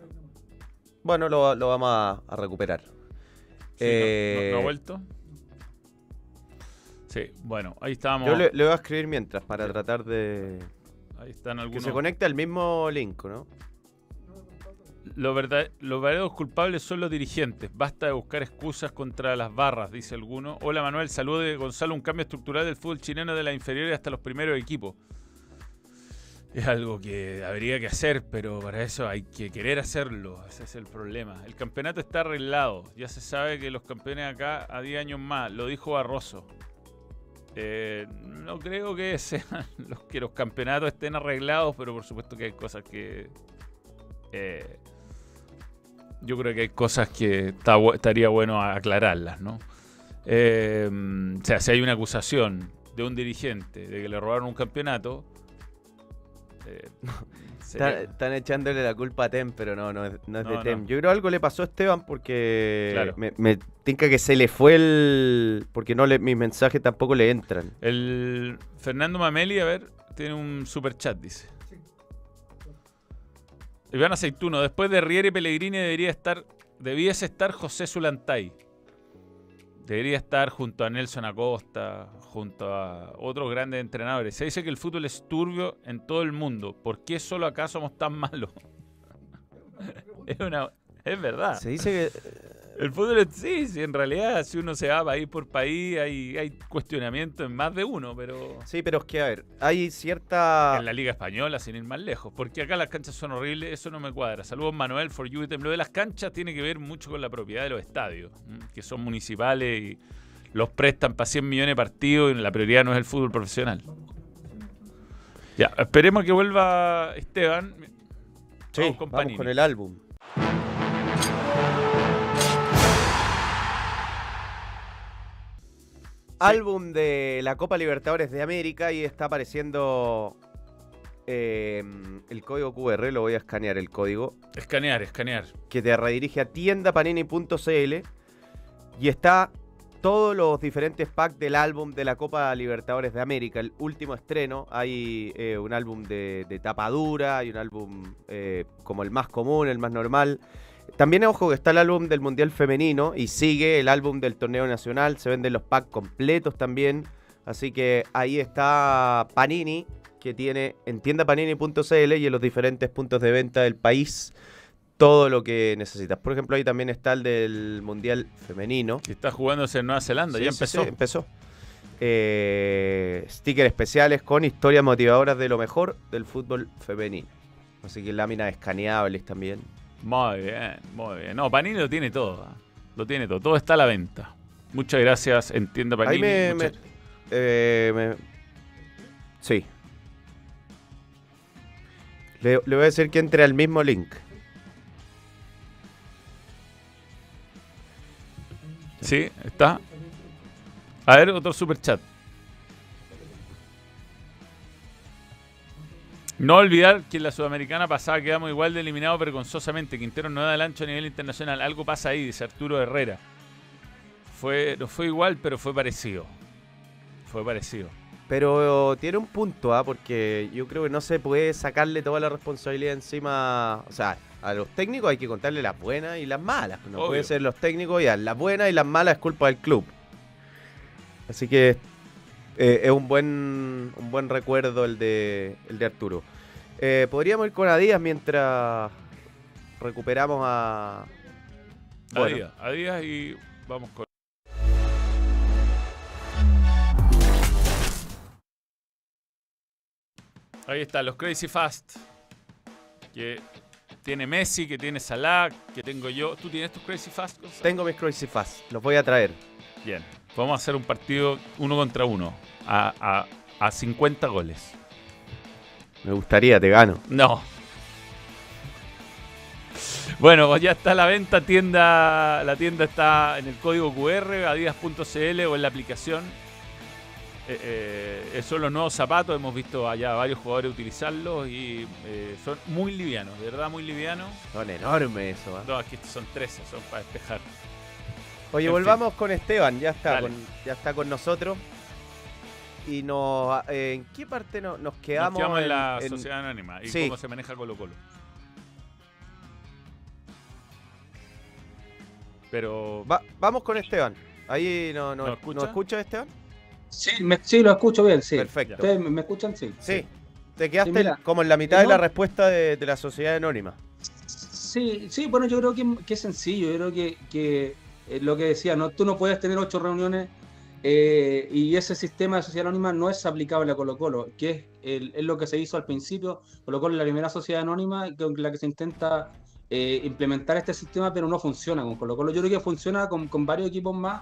Bueno, lo, lo vamos a, a recuperar. Sí, no- Eh, no, no ha vuelto? Sí, bueno, ahí estábamos. Yo le, le voy a escribir mientras para tratar de. Ahí están Que algunos. se conecte al mismo link, ¿no? Lo verdad, los verdaderos culpables son los dirigentes. Basta de buscar excusas contra las barras, dice alguno. Hola Manuel, saludo de Gonzalo. Un cambio estructural del fútbol chileno de la inferiores hasta los primeros equipos. Es algo que habría que hacer, pero para eso hay que querer hacerlo. Ese es el problema. El campeonato está arreglado. Ya se sabe que los campeones acá a 10 años más. Lo dijo Barroso. Eh, no creo que sean los que los campeonatos estén arreglados, pero por supuesto que hay cosas que. eh, yo creo que hay cosas que estaría bueno aclararlas, ¿no? Eh, o sea, si hay una acusación de un dirigente de que le robaron un campeonato. Eh, Están, están echándole la culpa a Tem, pero no, no es, no es No, de no. Tem. Yo creo algo le pasó a Esteban porque Claro. me, me tinca que se le fue el... Porque no le, mis mensajes tampoco le entran. El Fernando Mameli, a ver, tiene un super chat, dice. Iván Aceituno, después de Riera y Pellegrini debería estar, debiese estar José Zulantay. Debería estar junto a Nelson Acosta, junto a otros grandes entrenadores. Se dice que el fútbol es turbio en todo el mundo. ¿Por qué solo acá somos tan malos? es, una, es verdad. Se dice que... El fútbol es, sí, sí, en realidad, si uno se va país por país, hay, hay cuestionamiento en más de uno, pero Sí, pero es que, a ver, hay cierta... en la Liga Española, sin ir más lejos, porque acá las canchas son horribles, eso no me cuadra. Saludos, Manuel, for you. Lo de las canchas tiene que ver mucho con la propiedad de los estadios, que son municipales y los prestan para 100 millones de partidos y la prioridad no es el fútbol profesional. Ya, esperemos que vuelva Esteban. Sí, Vamos con vamos con el álbum. Álbum de la Copa Libertadores de América y está apareciendo eh, el código QR, lo voy a escanear el código, Escanear, escanear. que te redirige a tiendapanini.cl y está todos los diferentes packs del álbum de la Copa Libertadores de América, el último estreno. Hay eh, un álbum de, de tapa dura, hay un álbum eh, como el más común, el más normal. También, ojo, que está el álbum del Mundial Femenino y sigue el álbum del Torneo Nacional. Se venden los packs completos también. Así que ahí está Panini, que tiene en tiendapanini.cl y en los diferentes puntos de venta del país todo lo que necesitas. Por ejemplo, ahí también está el del Mundial Femenino. Que está jugándose en Nueva Zelanda, Sí, ya empezó. sí, empezó. Eh, stickers especiales con historias motivadoras de lo mejor del fútbol femenino. Así que láminas escaneables también. Muy bien, muy bien. No, Panini lo tiene todo. ¿ah? Lo tiene todo. Todo está a la venta. Muchas gracias, entienda Panini. Ahí me, Muchas- me- eh, me- Sí. Le, le voy a decir que entre al mismo link. Sí, está. A ver, otro super chat. No olvidar que en la Sudamericana pasada quedamos igual de eliminados vergonzosamente. Quintero no da el ancho a nivel internacional. Algo pasa ahí, dice Arturo Herrera. Fue, no fue igual, pero fue parecido. Fue parecido. Pero tiene un punto, ¿ah? porque yo creo que no se puede sacarle toda la responsabilidad encima. O sea, a los técnicos hay que contarle las buenas y las malas. No Obvio. puede ser los técnicos ya. Las buenas y las malas es culpa del club. Así que eh, es un buen, un buen recuerdo el de, el de Arturo. Eh, podríamos ir con Adidas mientras recuperamos a. Bueno, Adiós, adiós y vamos con. Ahí está, los Crazy Fast. Que tiene Messi, que tiene Salah, que tengo yo. ¿Tú tienes tus Crazy Fast? Gonzalo? tengo mis Crazy Fast. Los voy a traer. Bien. Vamos a hacer un partido uno contra uno. A, a, a 50 goles. Me gustaría, te gano. No. Bueno, pues ya está a la venta, tienda, la tienda está en el código QR, adidas.cl o en la aplicación. Eh, eh, son los nuevos zapatos, hemos visto allá varios jugadores utilizarlos y eh, son muy livianos, de verdad muy livianos. Son enormes eso. No, aquí son 13, son para despejar. Oye, En volvamos con Esteban, ya está, con, ya está con nosotros. Y nos, eh, ¿en qué parte no- nos quedamos? Nos quedamos en en- la en- sociedad anónima y Sí. cómo se maneja Colo Colo. Pero Va- vamos con Esteban. Ahí no, no, ¿Nos ¿nos escucha Esteban? Sí, me- sí, lo escucho bien, sí. Perfecto. ¿Ustedes me, escuchan? Sí. Sí. Te quedaste Sí, mira. como en la mitad de la respuesta de, de la sociedad anónima. Sí, sí, bueno, yo creo que, que es sencillo. Yo creo que, que eh, lo que decía, no, tú no puedes tener ocho reuniones eh, y ese sistema de sociedad anónima no es aplicable a Colo Colo, que es, el- es lo que se hizo al principio. Colo Colo es la primera sociedad anónima con la que se intenta eh, implementar este sistema, pero no funciona con Colo Colo. Yo creo que funciona con, con varios equipos más.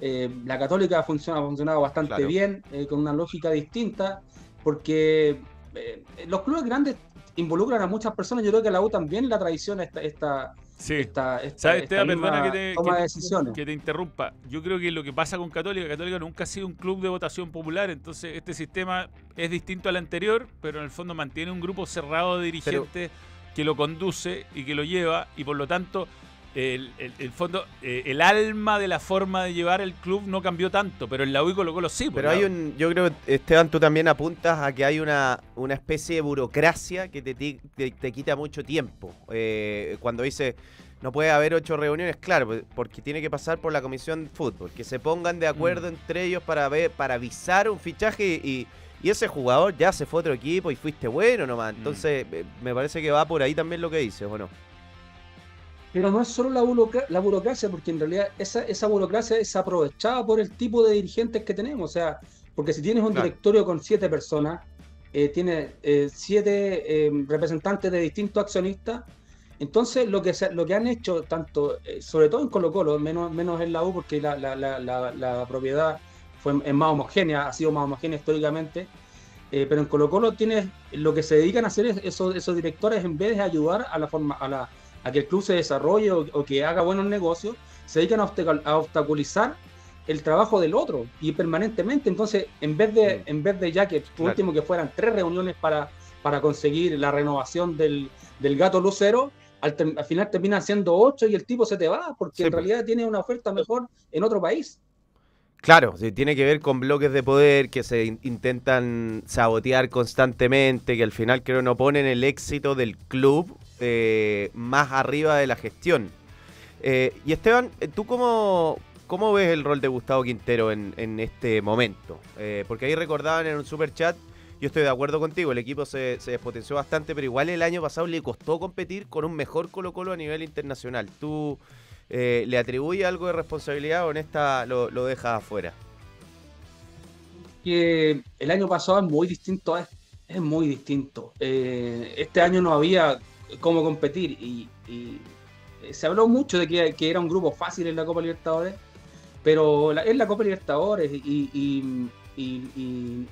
Eh, la Católica funciona, ha funcionado bastante Claro. bien, eh, con una lógica distinta, porque eh, los clubes grandes involucran a muchas personas. Yo creo que la U también la tradición esta, esta, Sí. esta, esta, ¿Sabes, esta Perdona que te, toma que- de decisiones. que te interrumpa. Yo creo que lo que pasa con Católica, Católica nunca ha sido un club de votación popular, entonces este sistema es distinto al anterior, pero en el fondo mantiene un grupo cerrado de dirigentes que lo conduce y que lo lleva, y por lo tanto, el, el- el fondo, eh, el alma de la forma de llevar el club no cambió tanto, pero en la U y Colo Colo sí. Pero hay un, yo creo, Esteban, tú también apuntas a que hay una, una especie de burocracia que te, te, te quita mucho tiempo. Eh, cuando dice, no puede haber ocho reuniones, claro, pues, porque tiene que pasar por la comisión de fútbol, que se pongan de acuerdo entre ellos para ver, para avisar un fichaje y, y ese jugador ya se fue a otro equipo y fuiste bueno nomás. Entonces, eh, me parece que va por ahí también lo que dices, ¿o no? Pero no es solo la, buroca- la burocracia, porque en realidad esa, esa burocracia es aprovechada por el tipo de dirigentes que tenemos. O sea, porque si tienes un Claro. directorio con siete personas, eh, tienes eh, siete eh, representantes de distintos accionistas, entonces lo que, se- lo que han hecho, tanto, eh, sobre todo en Colo Colo, menos, menos en la U, porque la, la- la- la- la propiedad fue, es más homogénea, ha sido más homogénea históricamente, eh, pero en Colo Colo tienes, lo que se dedican a hacer es, esos, esos directores, en vez de ayudar a la forma, a la a que el club se desarrolle o, o que haga buenos negocios, se dedican a, obstaculizar el trabajo del otro y permanentemente. Entonces, en vez de, Mm. en vez de ya que por Claro. último que fueran tres reuniones para, para conseguir la renovación del, del gato lucero, al, al final terminan siendo ocho y el tipo se te va, porque Sí, en pues. realidad tiene una oferta mejor en otro país. Claro, tiene que ver con bloques de poder que se in- intentan sabotear constantemente, que al final creo no ponen el éxito del club eh, más arriba de la gestión. Eh, y Esteban, eh, ¿tú cómo, cómo ves el rol de Gustavo Quintero en, este momento? Porque ahí recordaban en un super chat, yo estoy de acuerdo contigo, el equipo se, despotenció bastante, pero igual el año pasado le costó competir con un mejor Colo Colo a nivel internacional. ¿Tú le atribuyes algo de responsabilidad o en esta lo, lo dejas afuera? el año pasado es muy distinto a es muy distinto. Este año no había cómo competir y, eh, se habló mucho de que, era un grupo fácil en la Copa Libertadores, pero la- es la Copa Libertadores y,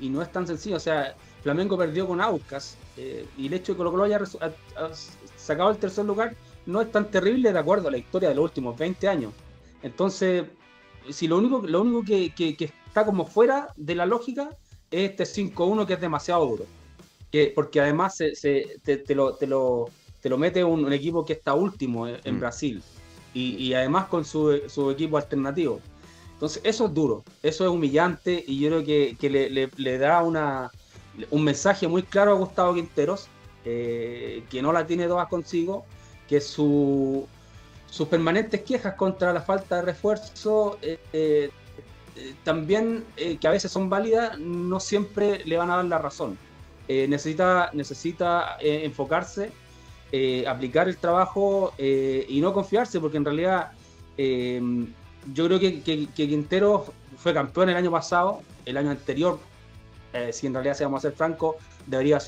no es tan sencillo. O sea, Flamengo perdió con Aucas eh, y el hecho de que Colo Colo haya sacado el tercer lugar no es tan terrible de acuerdo a la historia de los últimos 20 años. Entonces, si lo único, lo único que, está como fuera de la lógica es este 5-1 que es demasiado duro. Que, porque además se, te, lo, te lo mete un, un equipo que está último en, en Mm. Brasil y, y además con su, su equipo alternativo. Entonces, eso es duro, eso es humillante y yo creo que, que le, le- le da una, un mensaje muy claro a Gustavo Quinteros, eh, que no la tiene todas consigo, que su, sus permanentes quejas contra la falta de refuerzo, eh, eh, también eh, que a veces son válidas, no siempre le van a dar la razón. Necesita necesita enfocarse, eh, aplicar el trabajo eh, y no confiarse, porque en realidad eh, yo creo que, Quintero fue campeón el año pasado, el año anterior, si en realidad si vamos a ser francos, debería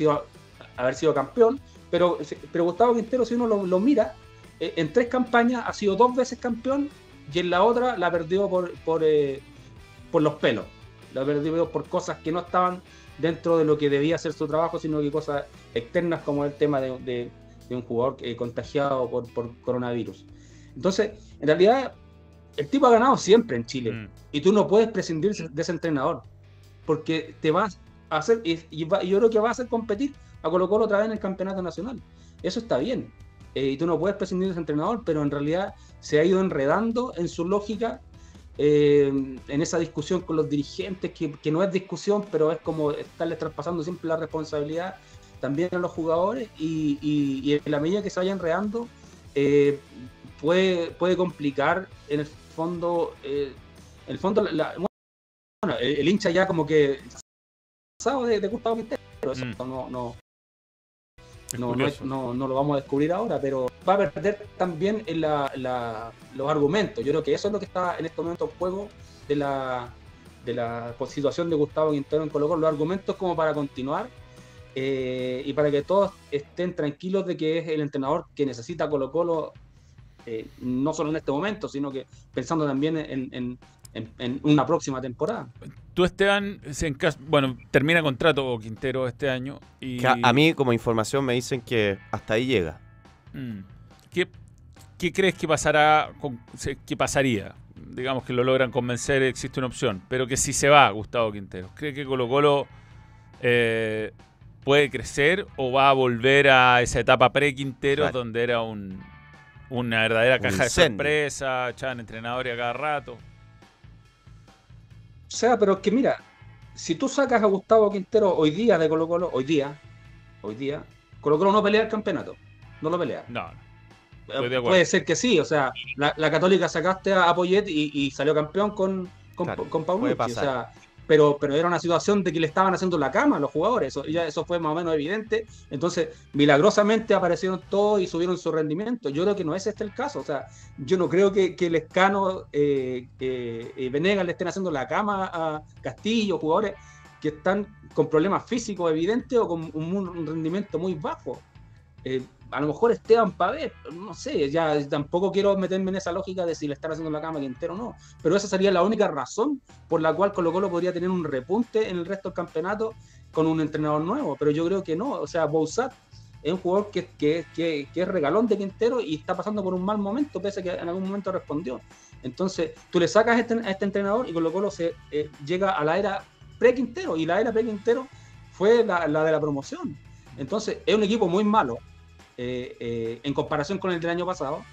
haber sido campeón, pero, Gustavo Quintero, si uno lo, mira, en tres campañas ha sido dos veces campeón y en la otra la perdió por, por, los pelos. La perdió por cosas que no estaban dentro de lo que debía ser su trabajo, sino que cosas externas como el tema de- de un jugador eh, contagiado por, por coronavirus. Entonces, en realidad, el tipo ha ganado siempre en Chile Mm. y tú no puedes prescindir de ese entrenador porque te vas a hacer y, y va- y yo creo que va a hacer competir a Colo Colo otra vez en el campeonato nacional. Eso está bien. Eh, y tú no puedes prescindir de ese entrenador, pero en realidad se ha ido enredando en su lógica eh, en esa discusión con los dirigentes, que, que no es discusión, pero es como estarle traspasando siempre la responsabilidad también a los jugadores y, y- y en la medida que se vaya enredando eh, puede, puede complicar en el fondo, eh, en el fondo la- bueno, el, el hincha ya como que pasado de, Gustavo Quintero, eso Mm. no, no, No, no, no, no lo vamos a descubrir ahora, pero va a perder también en la- la- los argumentos. Yo creo que eso es lo que está en este momento en juego de la, de la situación de Gustavo Quintero en Colo. Los argumentos como para continuar eh, y para que todos estén tranquilos de que es el entrenador que necesita Colo Colo, eh, no solo en este momento, sino que pensando también en, en- en- en una próxima temporada. Tú, Esteban, si en caso- bueno, termina contrato Quintero este año. Y, Que a, a mí, como información, me dicen que hasta ahí llega. Mm. ¿Qué, qué crees que pasará? Con, ¿Qué pasaría? Digamos que lo logran convencer, existe una opción. Pero que si se va Gustavo Quintero, ¿cree que Colo Colo eh, puede crecer o va a volver a esa etapa pre-Quintero Claro. donde era un, una verdadera Un caja de sorpresa, echaban entrenadores a cada rato? O sea, pero es que mira, si tú sacas a Gustavo Quintero hoy día de Colo Colo, hoy día, hoy día, Colo Colo no pelea el campeonato, no lo pelea. No, no. Eh. Puede ser que sí, o sea, la, la Católica sacaste a Poyet y, y salió campeón con, con, Claro, con puede Paulucci, o sea, pero, pero era una situación de que le estaban haciendo la cama a los jugadores, eso, eso fue más o menos evidente, entonces milagrosamente aparecieron todos y subieron su rendimiento, yo creo que no es este el caso, o sea, yo no creo que, que Lescano, eh, eh, Venegas le estén haciendo la cama a Castillo, jugadores que están con problemas físicos evidentes o con un, un rendimiento muy bajo. Eh, a lo mejor Esteban Pavés, no sé, ya tampoco quiero meterme en esa lógica de si le están haciendo la cama a Quintero o no, pero esa sería la única razón por la cual Colo Colo podría tener un repunte en el resto del campeonato con un entrenador nuevo, pero yo creo que no, o sea, Bouzat es un jugador que, que, que, que es regalón de Quintero y está pasando por un mal momento, pese a que en algún momento respondió. Entonces, tú le sacas este, a este entrenador y Colo Colo se eh, llega a la era pre-Quintero, y la era pre-Quintero fue la, la de la promoción. Entonces, es un equipo muy malo eh, eh, en comparación con el del año pasado.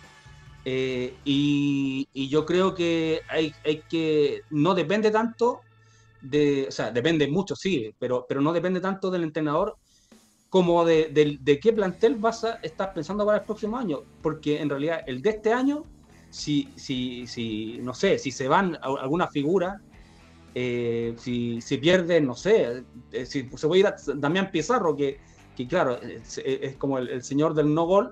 Eh, y, y yo creo que hay, hay que. No depende tanto de. O sea, depende mucho, sí, pero, pero no depende tanto del entrenador como de, de- de qué plantel vas a estar pensando para el próximo año. Porque en realidad, el de este año, si, si, si no sé, si se van a- alguna figura. eh, si, si pierden, no sé, eh, si se puede ir a Damián Pizarro, que, que claro, es, es como el, el señor del no gol,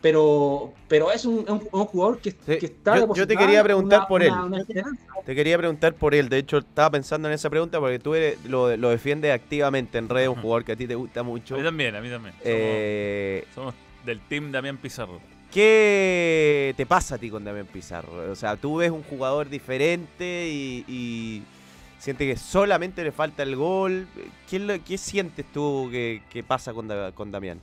pero, pero es un, un- un jugador que, que está yo- yo te quería preguntar una- por él. una. Te quería preguntar por él. De hecho, estaba pensando en esa pregunta porque tú eres- lo, lo defiendes activamente en redes, un jugador que a ti te gusta mucho. A mí también, a mí también. Somos, Eh, somos del team Damián Pizarro. ¿Qué te pasa a ti con Damián Pizarro? O sea, tú ves un jugador diferente y, y sientes que solamente le falta el gol. ¿Qué, es lo- qué sientes tú que, que pasa con, Da- con Damián?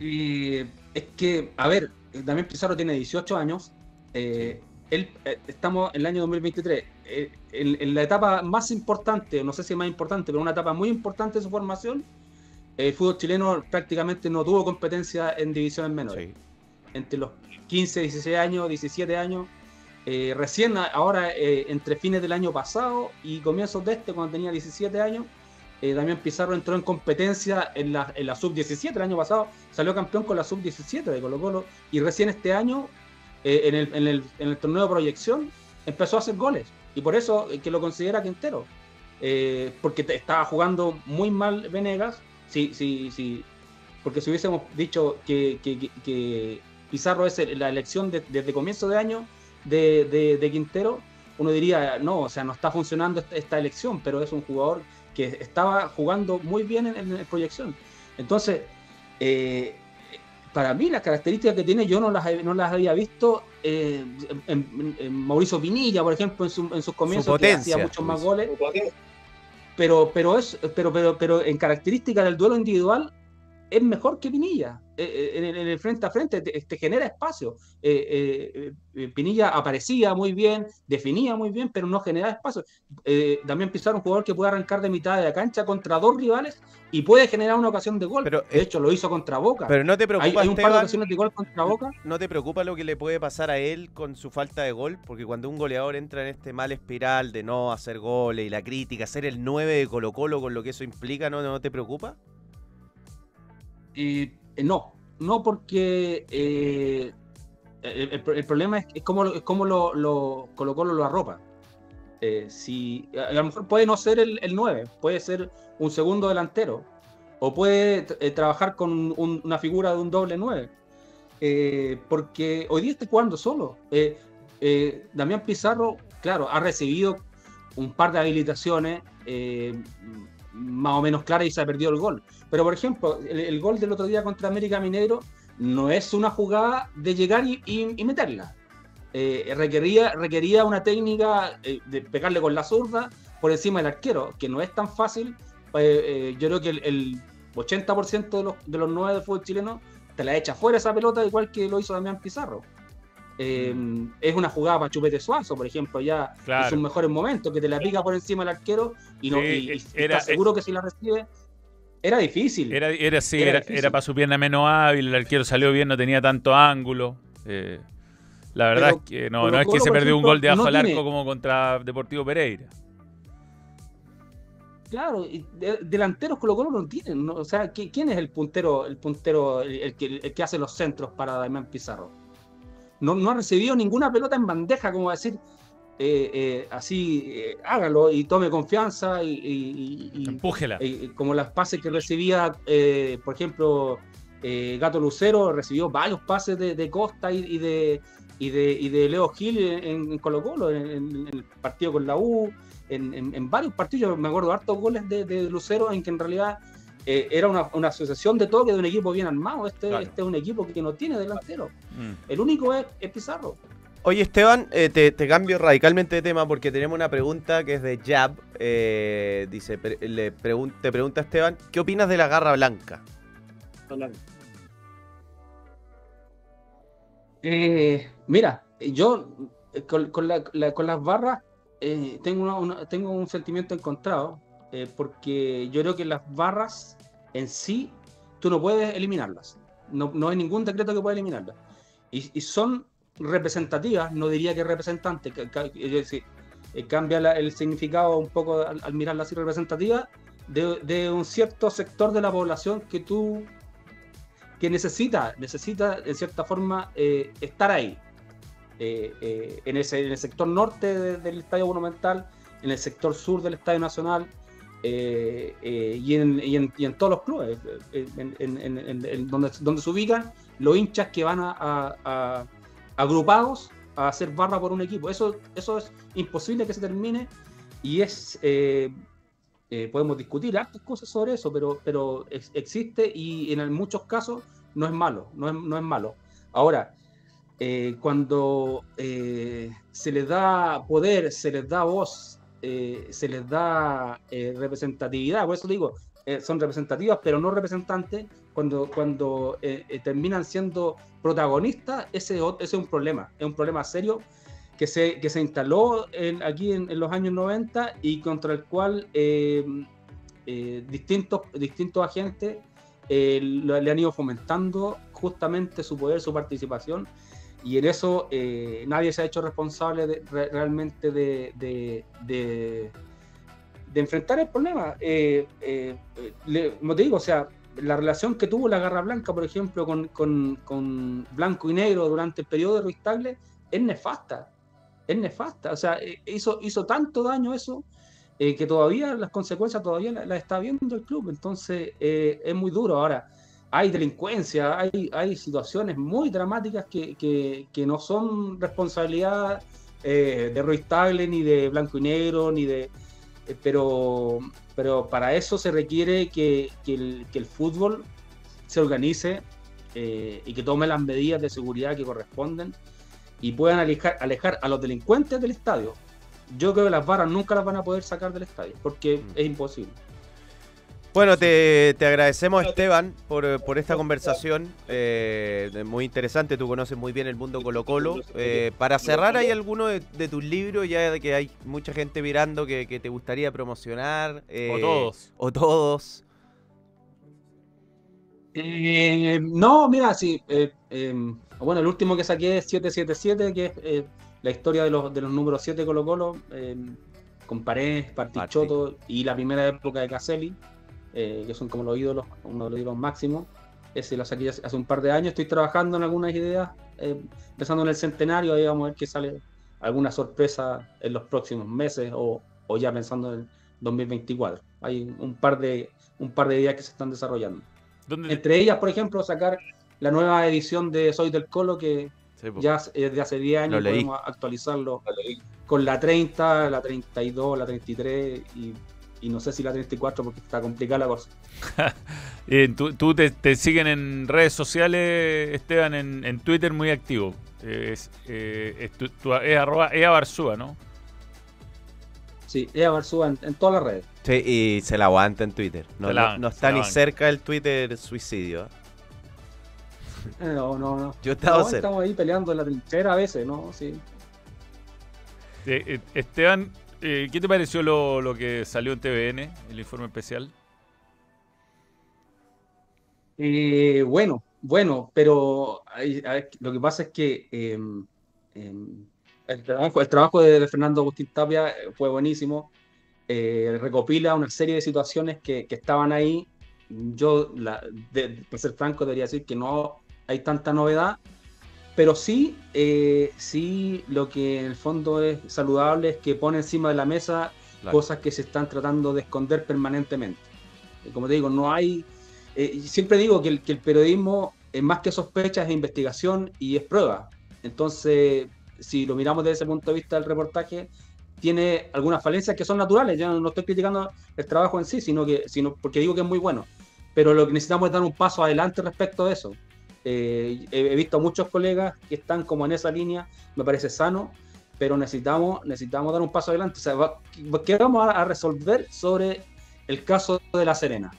Y es que, a ver, Damián Pizarro tiene 18 años. eh, él, eh, estamos en el año 2023. eh, en, en la etapa más importante, no sé si más importante, pero una etapa muy importante de su formación, el fútbol chileno prácticamente no tuvo competencia en divisiones menores. Sí. Entre los 15, 16 años, 17 años. Eh, recién ahora, eh, entre fines del año pasado y comienzos de este, cuando tenía 17 años, eh, Pizarro entró en competencia en la, en la sub-17. El año pasado salió campeón con la sub-17 de Colo Colo y recién este año, eh, en, el, en, torneo de proyección, empezó a hacer goles. Y por eso que lo considera Quintero. Porque estaba jugando muy mal Venegas. Sí, sí, sí. Porque si hubiésemos dicho que, Pizarro es la elección de- desde comienzo de año de, de- de Quintero, uno diría, no, o sea, no está funcionando esta, esta elección, pero es un jugador que estaba jugando muy bien en, en, proyección. Entonces, eh, para mí las características que tiene yo no las, no las había visto eh, en, Mauricio Pinilla, por ejemplo, en, su- en sus comienzos, que potencia, hacía muchos más pues. goles. Pero, pero, es, pero, pero, pero en características del duelo individual es mejor que Pinilla. Eh, eh, en, el- en el frente a frente te, te genera espacio. Eh, eh, Pinilla aparecía muy bien, definía muy bien, pero no generaba espacio. Eh, Damián Pizarro, un jugador que puede arrancar de mitad de la cancha contra dos rivales y puede generar una ocasión de gol. Pero, de hecho, lo hizo contra Boca. Pero no te hay, preocupa, hay un par de ocasiones de gol contra Boca. ¿no te preocupa lo que le puede pasar a él con su falta de gol? Porque cuando un goleador entra en este mal espiral de no hacer goles y la crítica, ser el 9 de Colo Colo con lo que eso implica, ¿no, no te preocupa? Eh, eh, no, no porque eh, el, problema es, cómo, lo- lo, lo Colo Colo lo arropa. Si, a, lo mejor puede no ser el, el 9, puede ser un segundo delantero, o puede trabajar con un- una figura de un doble 9. Eh, porque hoy día está jugando solo. Damián Pizarro, claro, ha recibido un par de habilitaciones más o menos claras y se ha perdido el gol. Pero, por ejemplo, el, gol del otro día contra América Mineiro no es una jugada de llegar y, meterla. Eh, requería, requería una técnica eh, de pegarle con la zurda por encima del arquero, que no es tan fácil. Eh, yo creo que el, el 80% de los, de los nueve del fútbol chileno te la echa fuera esa pelota, igual que lo hizo Damián Pizarro. Eh, Es una jugada para Chupete Suazo, por ejemplo, ya en Claro. sus mejores momentos, que te la pica por encima del arquero y, no, Sí, y- y era- estás seguro que si la recibe, era difícil. Era, era sí, Era era, difícil. era para su pierna menos hábil, el arquero salió bien, no tenía tanto ángulo. eh, la verdad Pero es que no, no es que se perdió un gol de abajo no al arco tiene- como contra Deportivo Pereira. Claro, y de- delanteros Colo Colo no tienen, ¿no? o sea, ¿qui- ¿quién es el puntero, el puntero, el, el que, el que hace los centros para Damián Pizarro? No, no ha recibido ninguna pelota en bandeja, como decir, eh, eh, así, eh, hágalo y tome confianza y, y- Empújela. como las pases que recibía, por ejemplo, Gato Lucero recibió varios pases de, de Costa y, y de, y, de, y de Leo Gil en, en Colo Colo, en, en el partido con la U, en, en- en varios partidos, yo me acuerdo hartos goles de, de Lucero en que en realidad eh, era una, una asociación de toque de un equipo bien armado. Este, Claro. este es un equipo que no tiene delantero. Mm. El único es, es Pizarro. Oye, Esteban, eh, te, te cambio radicalmente de tema porque tenemos una pregunta que es de Jab. eh, dice, pre- le pregun- te pregunta Esteban, ¿qué opinas de la garra blanca? Eh, mira, yo eh, con, con la- la- con las barras eh, tengo, una- una- tengo un sentimiento encontrado, eh, porque yo creo que las barras en sí tú no puedes eliminarlas. No, no hay ningún decreto que pueda eliminarlas. Y, son representativas, no diría que representantes, es decir, eh, cambia el significado un poco al, al mirarla así de, de un cierto sector de la población que tú que necesita, necesita en cierta forma eh, estar ahí. Eh, en, ese, el sector norte de- del Estadio Monumental, en el sector sur del Estadio Nacional eh, eh, y, en, y, en, y en todos los clubes, eh, donde, donde se ubican los hinchas que van a, agrupados a hacer barra por un equipo. Eso, eso es imposible que se termine y es... podemos discutir hartas cosas sobre eso, pero, pero ex- existe y en muchos casos no es malo, no es, no es malo. Ahora, cuando se les da poder, se les da voz, eh, se les da eh, representatividad, por eso digo, eh, son representativas, pero no representantes, cuando, cuando terminan siendo protagonistas, ese, es un problema, es un problema serio que se, que se instaló aquí en, en los años 90 y contra el cual distintos, distintos agentes eh, le han ido fomentando justamente su poder, su participación, y en eso eh, nadie se ha hecho responsable de- re- realmente de, de- de- enfrentar el problema. Eh, eh, le- como te digo, o sea, la relación que tuvo la Garra Blanca, por ejemplo, con, con- con Blanco y Negro durante el periodo de Ruiz es nefasta. Es nefasta. O sea, eh, hizo, hizo tanto daño eso eh, que todavía las consecuencias todavía las la está viendo el club. Entonces, eh, es muy duro. Ahora, hay delincuencia, hay, hay situaciones muy dramáticas que, que- que no son responsabilidad eh, de Ruiz Tagle, ni de Blanco y Negro, ni de. pero, pero para eso se requiere que, que el, fútbol se organice y que tome las medidas de seguridad que corresponden y puedan alejar, alejar a los delincuentes del estadio. Yo creo que las barras nunca las van a poder sacar del estadio porque es imposible. Bueno, te, te agradecemos Esteban por, por esta conversación, eh, muy interesante, tú conoces muy bien el mundo Colo Colo. Eh, para cerrar, ¿hay alguno de, de tus libros, ya de que hay mucha gente mirando que, que te gustaría promocionar? Eh, O todos. O todos. Eh, no, mira, sí. eh, eh, bueno, el último que saqué es 777, que es eh, la historia de los, de los números 7 Colo Colo, eh, con Paredes, Partichoto y la primera época de Caselli, eh, que son como los ídolos, uno de los ídolos máximos. Ese lo saqué hace un par de años, estoy trabajando en algunas ideas, eh, pensando en el centenario, ahí vamos a ver qué sale alguna sorpresa en los próximos meses o, o ya pensando en el, 2024. Hay un par de, un par de ideas que se están desarrollando. ¿Dónde- Entre ellas, por ejemplo, sacar la nueva edición de Soy del Colo, que Sí, ya es de hace 10 Lo años, leí. podemos actualizarlo con la 30, la 32, la 33 y, y no sé si la 34 porque está complicada la cosa. Eh, tú tú te, te siguen en redes sociales, Esteban, en, en Twitter muy activo. Eh, Es, eh, es, tu- tu- es arroba Ea Barzúa, ¿no? Sí, Ea Barzúa en, en todas las redes. Sí, y se la aguanta en Twitter. No, la no- está ni cerca del Twitter suicidio. ¿Eh? No, no, no. Yo estaba No, cerca. estamos ahí peleando en la trinchera a veces, ¿no? Sí. Eh, eh, Esteban, eh, ¿qué te pareció lo, lo que salió en TVN, el informe especial? Eh, bueno, bueno, pero hay- hay- lo que pasa es que eh, eh, el trabajo, el trabajo de, Fernando Agustín Tapia fue buenísimo. Eh, recopila una serie de situaciones que, que estaban ahí. Yo, la, de, de- para ser franco, debería decir que no hay tanta novedad, pero sí, eh, sí lo que en el fondo es saludable es que pone encima de la mesa Claro. cosas que se están tratando de esconder permanentemente. Eh, Como te digo, no hay eh, siempre digo que el, que el periodismo es más que sospechas, es investigación y es prueba. Entonces, si lo miramos desde ese punto de vista del reportaje, tiene algunas falencias que son naturales. No, no estoy criticando el trabajo en sí, sino que sino porque digo que es muy bueno. Pero lo que necesitamos es dar un paso adelante respecto de eso. Eh, he, visto a muchos colegas que están como en esa línea, me parece sano, pero necesitamos, necesitamos dar un paso adelante. O sea, va- ¿qué vamos a, a resolver sobre el caso de La Serena?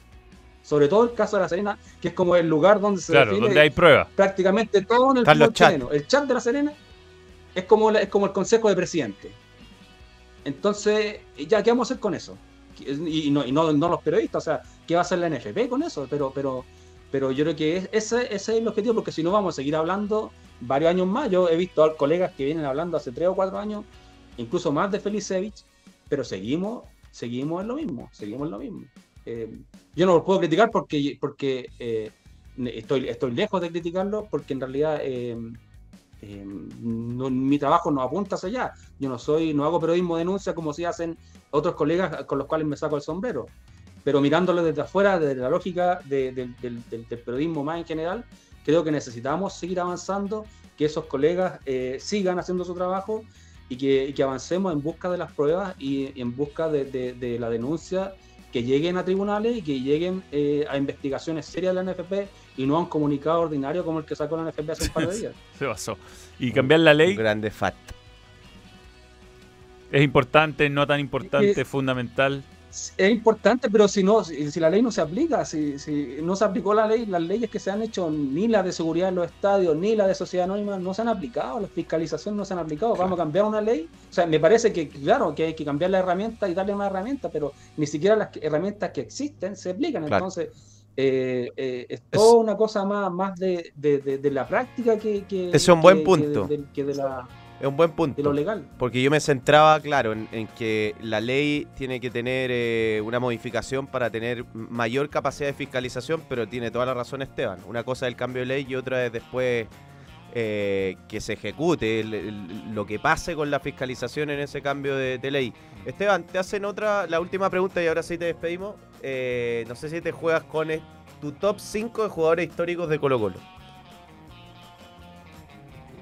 Sobre todo el caso de La Serena, que es como el lugar donde se Claro, define donde hay pruebas. prácticamente todo en el fútbol chileno. El chat de La Serena es como, la- es como el consejo de presidente. Entonces, ya, ¿qué vamos a hacer con eso? Y, y no, y no, no los periodistas, o sea, ¿qué va a hacer la NFP con eso? Pero, pero, pero yo creo que es- ese, ese es el objetivo, porque si no vamos a seguir hablando varios años más. Yo he visto colegas que vienen hablando hace tres o cuatro años, incluso más de Felicevich, pero seguimos, seguimos en lo mismo, seguimos en lo mismo. Eh, yo no lo puedo criticar porque, porque eh, estoy, estoy lejos de criticarlo, porque en realidad eh, mi trabajo no apunta hacia allá. Yo no soy, no hago periodismo de denuncia como si hacen otros colegas con los cuales me saco el sombrero. Pero mirándolo desde afuera, desde la lógica de- de- del, del- del periodismo más en general, creo que necesitamos seguir avanzando, que esos colegas eh, sigan haciendo su trabajo y que, y que avancemos en busca de las pruebas y, y en busca de, de- de la denuncia que lleguen a tribunales y que lleguen eh, a investigaciones serias de la NFP y no a un comunicado ordinario como el que sacó la NFP hace un par de días. Se pasó. Y cambiar la ley Un grande fat. es importante, no tan importante, Es que- fundamental. Es importante, pero si no, si, si la ley no se aplica, si, si no se aplicó la ley, las leyes que se han hecho, ni la de seguridad en los estadios, ni la de sociedad anónima, no se han aplicado, la fiscalización no se han aplicado. Vamos a cambiar una ley. O sea, me parece que, claro, que hay que cambiar la herramienta y darle una herramienta, pero ni siquiera las herramientas que existen se aplican. Claro. Entonces, eh, eh, es toda una cosa más, más de, de- de- de la práctica que, que, es un buen que punto. que de la- Es un buen de punto. lo legal. Porque yo me centraba, claro, en, en que la ley tiene que tener eh, una modificación para tener mayor capacidad de fiscalización, pero tiene toda la razón Esteban. Una cosa es el cambio de ley y otra es después eh, que se ejecute el- el- lo que pase con la fiscalización en ese cambio de, de ley. Esteban, te hacen otra, la última pregunta y ahora sí te despedimos. Eh, no sé si te juegas con tu top 5 de jugadores históricos de Colo Colo.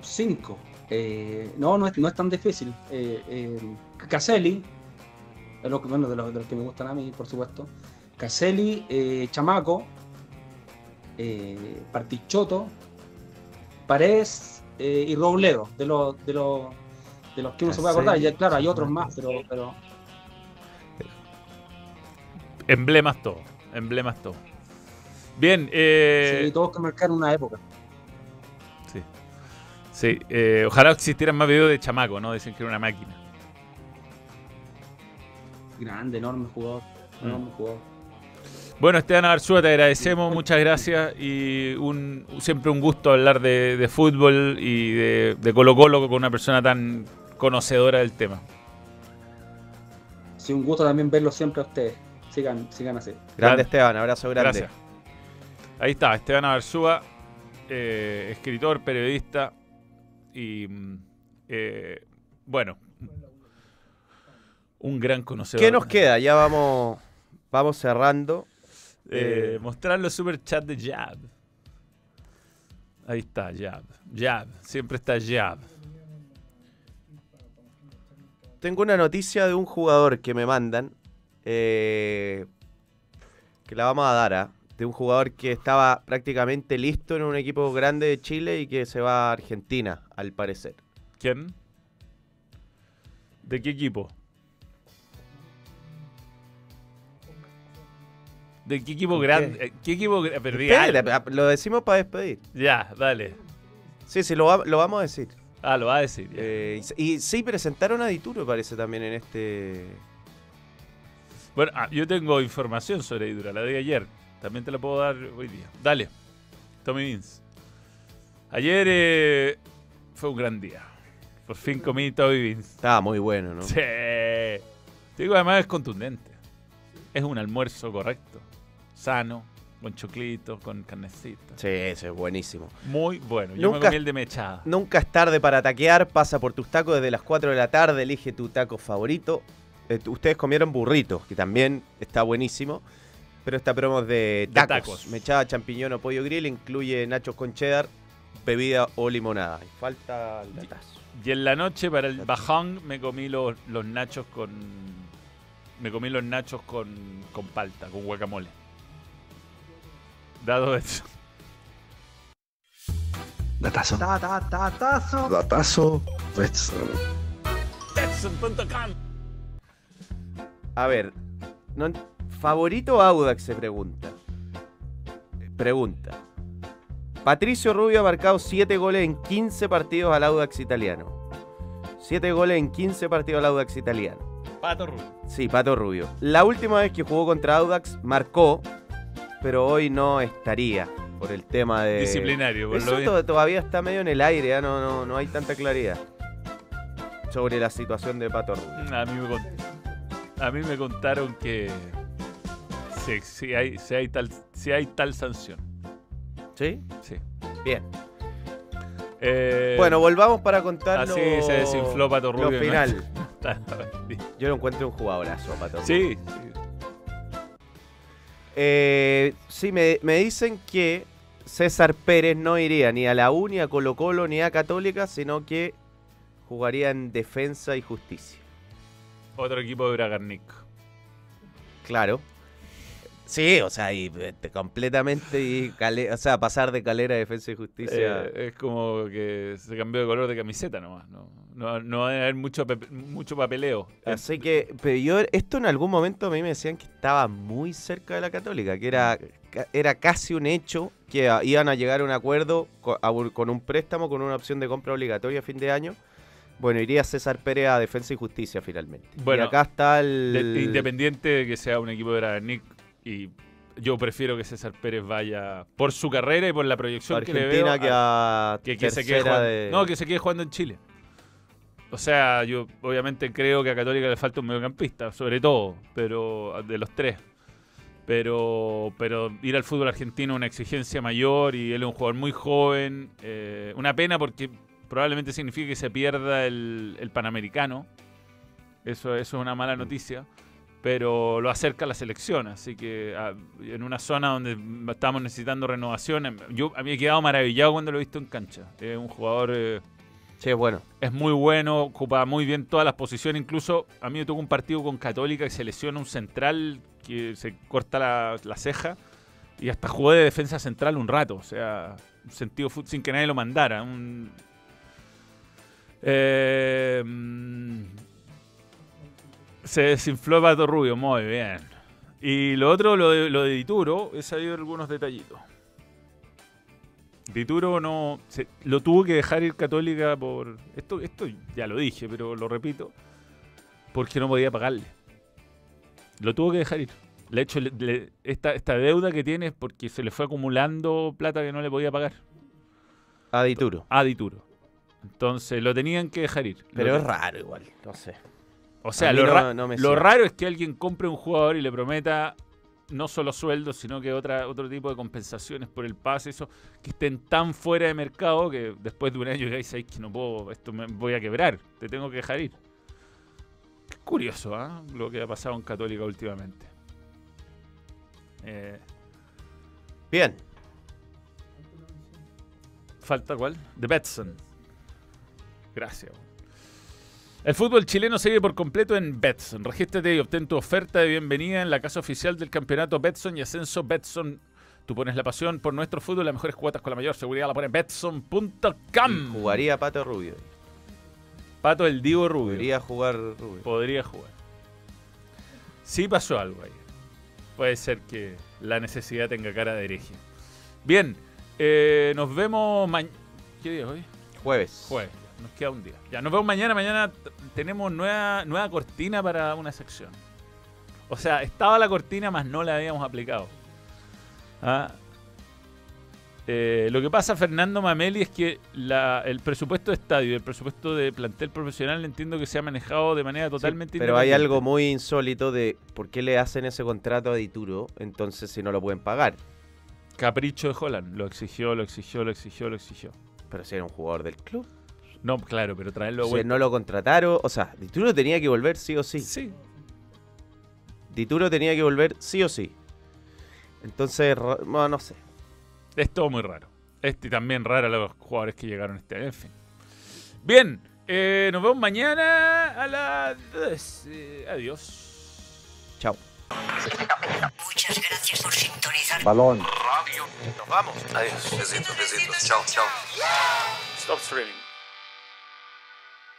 Cinco. Eh, no, no es, no es tan difícil. Eh, eh, Caselli, es lo que, bueno, de los, de los que me gustan a mí, por supuesto. Caselli, eh, Chamaco, Partichoto, Paredes y Robledo, de los, de los, de los que uno se puede acordar. Ya, claro, hay otros más, pero, pero Emblemas todo. Emblemas todo. Bien, eh, sí, todos que marcaron una época. Sí. Eh, ojalá existieran más videos de chamaco, ¿no? Dicen que era una máquina. Grande, enorme jugador. Mm. Enorme jugador. Bueno, Esteban Arzúa, te agradecemos, muchas gracias y un, siempre un gusto hablar de, de fútbol y de, de Colo Colo con una persona tan conocedora del tema. Sí, un gusto también verlo siempre a ustedes. Sigan, sigan así. Grande Grande. Esteban, abrazo grande. Gracias. Ahí está, Esteban Arzúa, eh, escritor, periodista y mm, eh, bueno, Un gran conocedor. ¿Qué nos queda? Ya vamos, vamos cerrando. Eh, Eh, mostrar los super chat de Jab. Ahí está, Jab. Jab. Siempre está Jab. Tengo una noticia de un jugador que me mandan. eh, que la vamos a dar, ¿ah? De un jugador que estaba prácticamente listo en un equipo grande de Chile y que se va a Argentina, al parecer. ¿Quién? ¿De qué equipo? ¿De qué equipo grande? ¿Qué equipo gra- Pero diga Espérate, algo. lo decimos para despedir. Ya, dale. Sí, sí, lo, va- lo vamos a decir. Ah, lo va a decir. Eh, y, y sí, presentaron a Dituro, parece también en este. Bueno, ah, yo tengo información sobre Idura, la de ayer. También te la puedo dar hoy día. Dale, Tommy Vince. Ayer eh, fue un gran día. Por fin comí Tommy Vince. Estaba muy bueno, ¿no? Sí. Te digo, además es contundente. Es un almuerzo correcto. Sano, con choclito, con carnecita. Sí, ese es buenísimo. Muy bueno. Yo me Nunca- comí el de mechada. Nunca es tarde para taquear, pasa por tus tacos desde las 4 de la tarde, elige tu taco favorito. Eh, ustedes comieron burrito, que también está buenísimo. Pero esta promo es de De tacos. tacos. Mechada, champiñón o pollo grill, incluye nachos con cheddar, bebida o limonada. Y falta el datazo. Y en la noche, para el bajón, me comí los, los nachos con. Me comí los nachos con, con palta, con guacamole. Dado eso. Datazo. Ta, ta, ta, tazo. Datazo. Betson. Betson.com. A ver, no- ¿favorito Audax? Se pregunta. Pregunta. Patricio Rubio ha marcado 7 goles en 15 partidos al Audax italiano. 7 goles en 15 partidos al Audax italiano. Pato Rubio. Sí, Pato Rubio. La última vez que jugó contra Audax marcó, pero hoy no estaría por el tema de... Disciplinario, por Eso lo to- todavía está medio en el aire, ¿ah? no, no, no hay tanta claridad sobre la situación de Pato Rubio. A mí me, cont- a mí me contaron que. Hay, hay, tal, sí hay tal sanción. ¿Sí? Sí. Bien. Eh, Bueno, volvamos para contar así lo- se desinfló Pato lo Rubio. ¿no? final. Está- Yo lo encuentro un jugadorazo, Pato. Sí, sí. Eh, sí, me, me dicen que César Pérez no iría ni a la U, ni a Colo Colo, ni a Católica, sino que jugaría en Defensa y Justicia. Otro equipo de Bragarnik. Claro. Sí, o sea, y este, completamente, y cale- o sea, pasar de calera a Defensa y Justicia. Eh, es como que se cambió de color de camiseta nomás. No, no, no va a haber mucho, mucho papeleo. Así que, pero yo, esto en algún momento a mí me decían que estaba muy cerca de la Católica, que era, era casi un hecho que iban a llegar a un acuerdo a con un préstamo, con una opción de compra obligatoria a fin de año. Bueno, iría César Pérez a Defensa y Justicia finalmente. Bueno, y acá está el... De- independiente de que sea un equipo de Bragarnik, y yo prefiero que César Pérez vaya por su carrera y por la proyección que le veo. Que a- a que, que se quede jugando, de... No, que se quede jugando en Chile. O sea, yo obviamente creo que a Católica le falta un mediocampista, sobre todo, pero de los tres. Pero, pero ir al fútbol argentino es una exigencia mayor y él es un jugador muy joven. eh, una pena porque probablemente significa que se pierda el, el Panamericano. Eso, eso es una mala noticia. Pero lo acerca a la selección. Así que ah, en una zona donde estamos necesitando renovación. em, Yo a mí he quedado maravillado cuando lo he visto en cancha. Es un jugador. eh, Sí, es bueno. es muy bueno, ocupa muy bien todas las posiciones. Incluso a mí me tocó un partido con Católica que se lesiona un central que se corta la, la ceja y hasta jugó de defensa central un rato. O sea, un sentido sin que nadie lo mandara. Un, Eh, se desinfló Pato Rubio, muy bien. Y lo otro, lo de, lo de Dituro, he sabido algunos detallitos. Dituro no. se- lo tuvo que dejar ir Católica por. Esto, esto ya lo dije, pero lo repito. Porque no podía pagarle. Lo tuvo que dejar ir. Le hecho le- le- esta, esta deuda que tiene es porque se le fue acumulando plata que no le podía pagar A Dituro. a Dituro. Entonces lo tenían que dejar ir. Pero es raro igual, no sé. O sea, lo, no- ra- no me lo cierra. raro es que alguien compre un jugador y le prometa no solo sueldos, sino que otra, otro tipo de compensaciones por el pase, eso, que estén tan fuera de mercado que después de un año ya dices que no puedo, esto me voy a quebrar, te tengo que dejar ir. curioso ¿ah? lo que ha pasado en Católica últimamente. Eh, Bien. ¿Falta cuál? De Betson. Gracias. El fútbol chileno sigue por completo en Betson. Regístrate y obtén tu oferta de bienvenida en la casa oficial del campeonato Betson y Ascenso Betson. Tú pones la pasión por nuestro fútbol, las mejores cuotas con la mayor seguridad la pone Betson.com. Jugaría Pato Rubio. Pato el Divo Rubio. Podría jugar Rubio. Podría jugar. Sí pasó algo ahí. Puede ser que la necesidad tenga cara de hereje. Bien, eh, nos vemos mañana. ¿Qué día es hoy? Jueves. Jueves. Nos queda un día. Ya, nos vemos mañana. Mañana tenemos nueva, nueva cortina para una sección. O sea, estaba la cortina, más no la habíamos aplicado. Ah. Eh, lo que pasa, Fernando Mameli, es que la- el presupuesto de estadio y el presupuesto de plantel profesional entiendo que se ha manejado de manera totalmente Pero hay algo muy insólito de por qué le hacen ese contrato a Dituro, entonces si no lo pueden pagar. Capricho de Holland. Lo exigió, lo exigió, lo exigió, lo exigió. Pero si era un jugador del club. No, claro, pero traerlo Si vuelta. no lo contrataron, o sea, Dituro tenía que volver sí o sí. Sí. Dituro tenía que volver sí o sí. Entonces, bueno, no sé. Es todo muy raro. Este y también raro los jugadores que llegaron este año. En fin. Bien, eh, nos vemos mañana a las 12. Adiós. Chao. Muchas gracias por sintonizar. Balón. Nos vamos. Adiós. Besitos, besitos. Chao, chao. Stop streaming.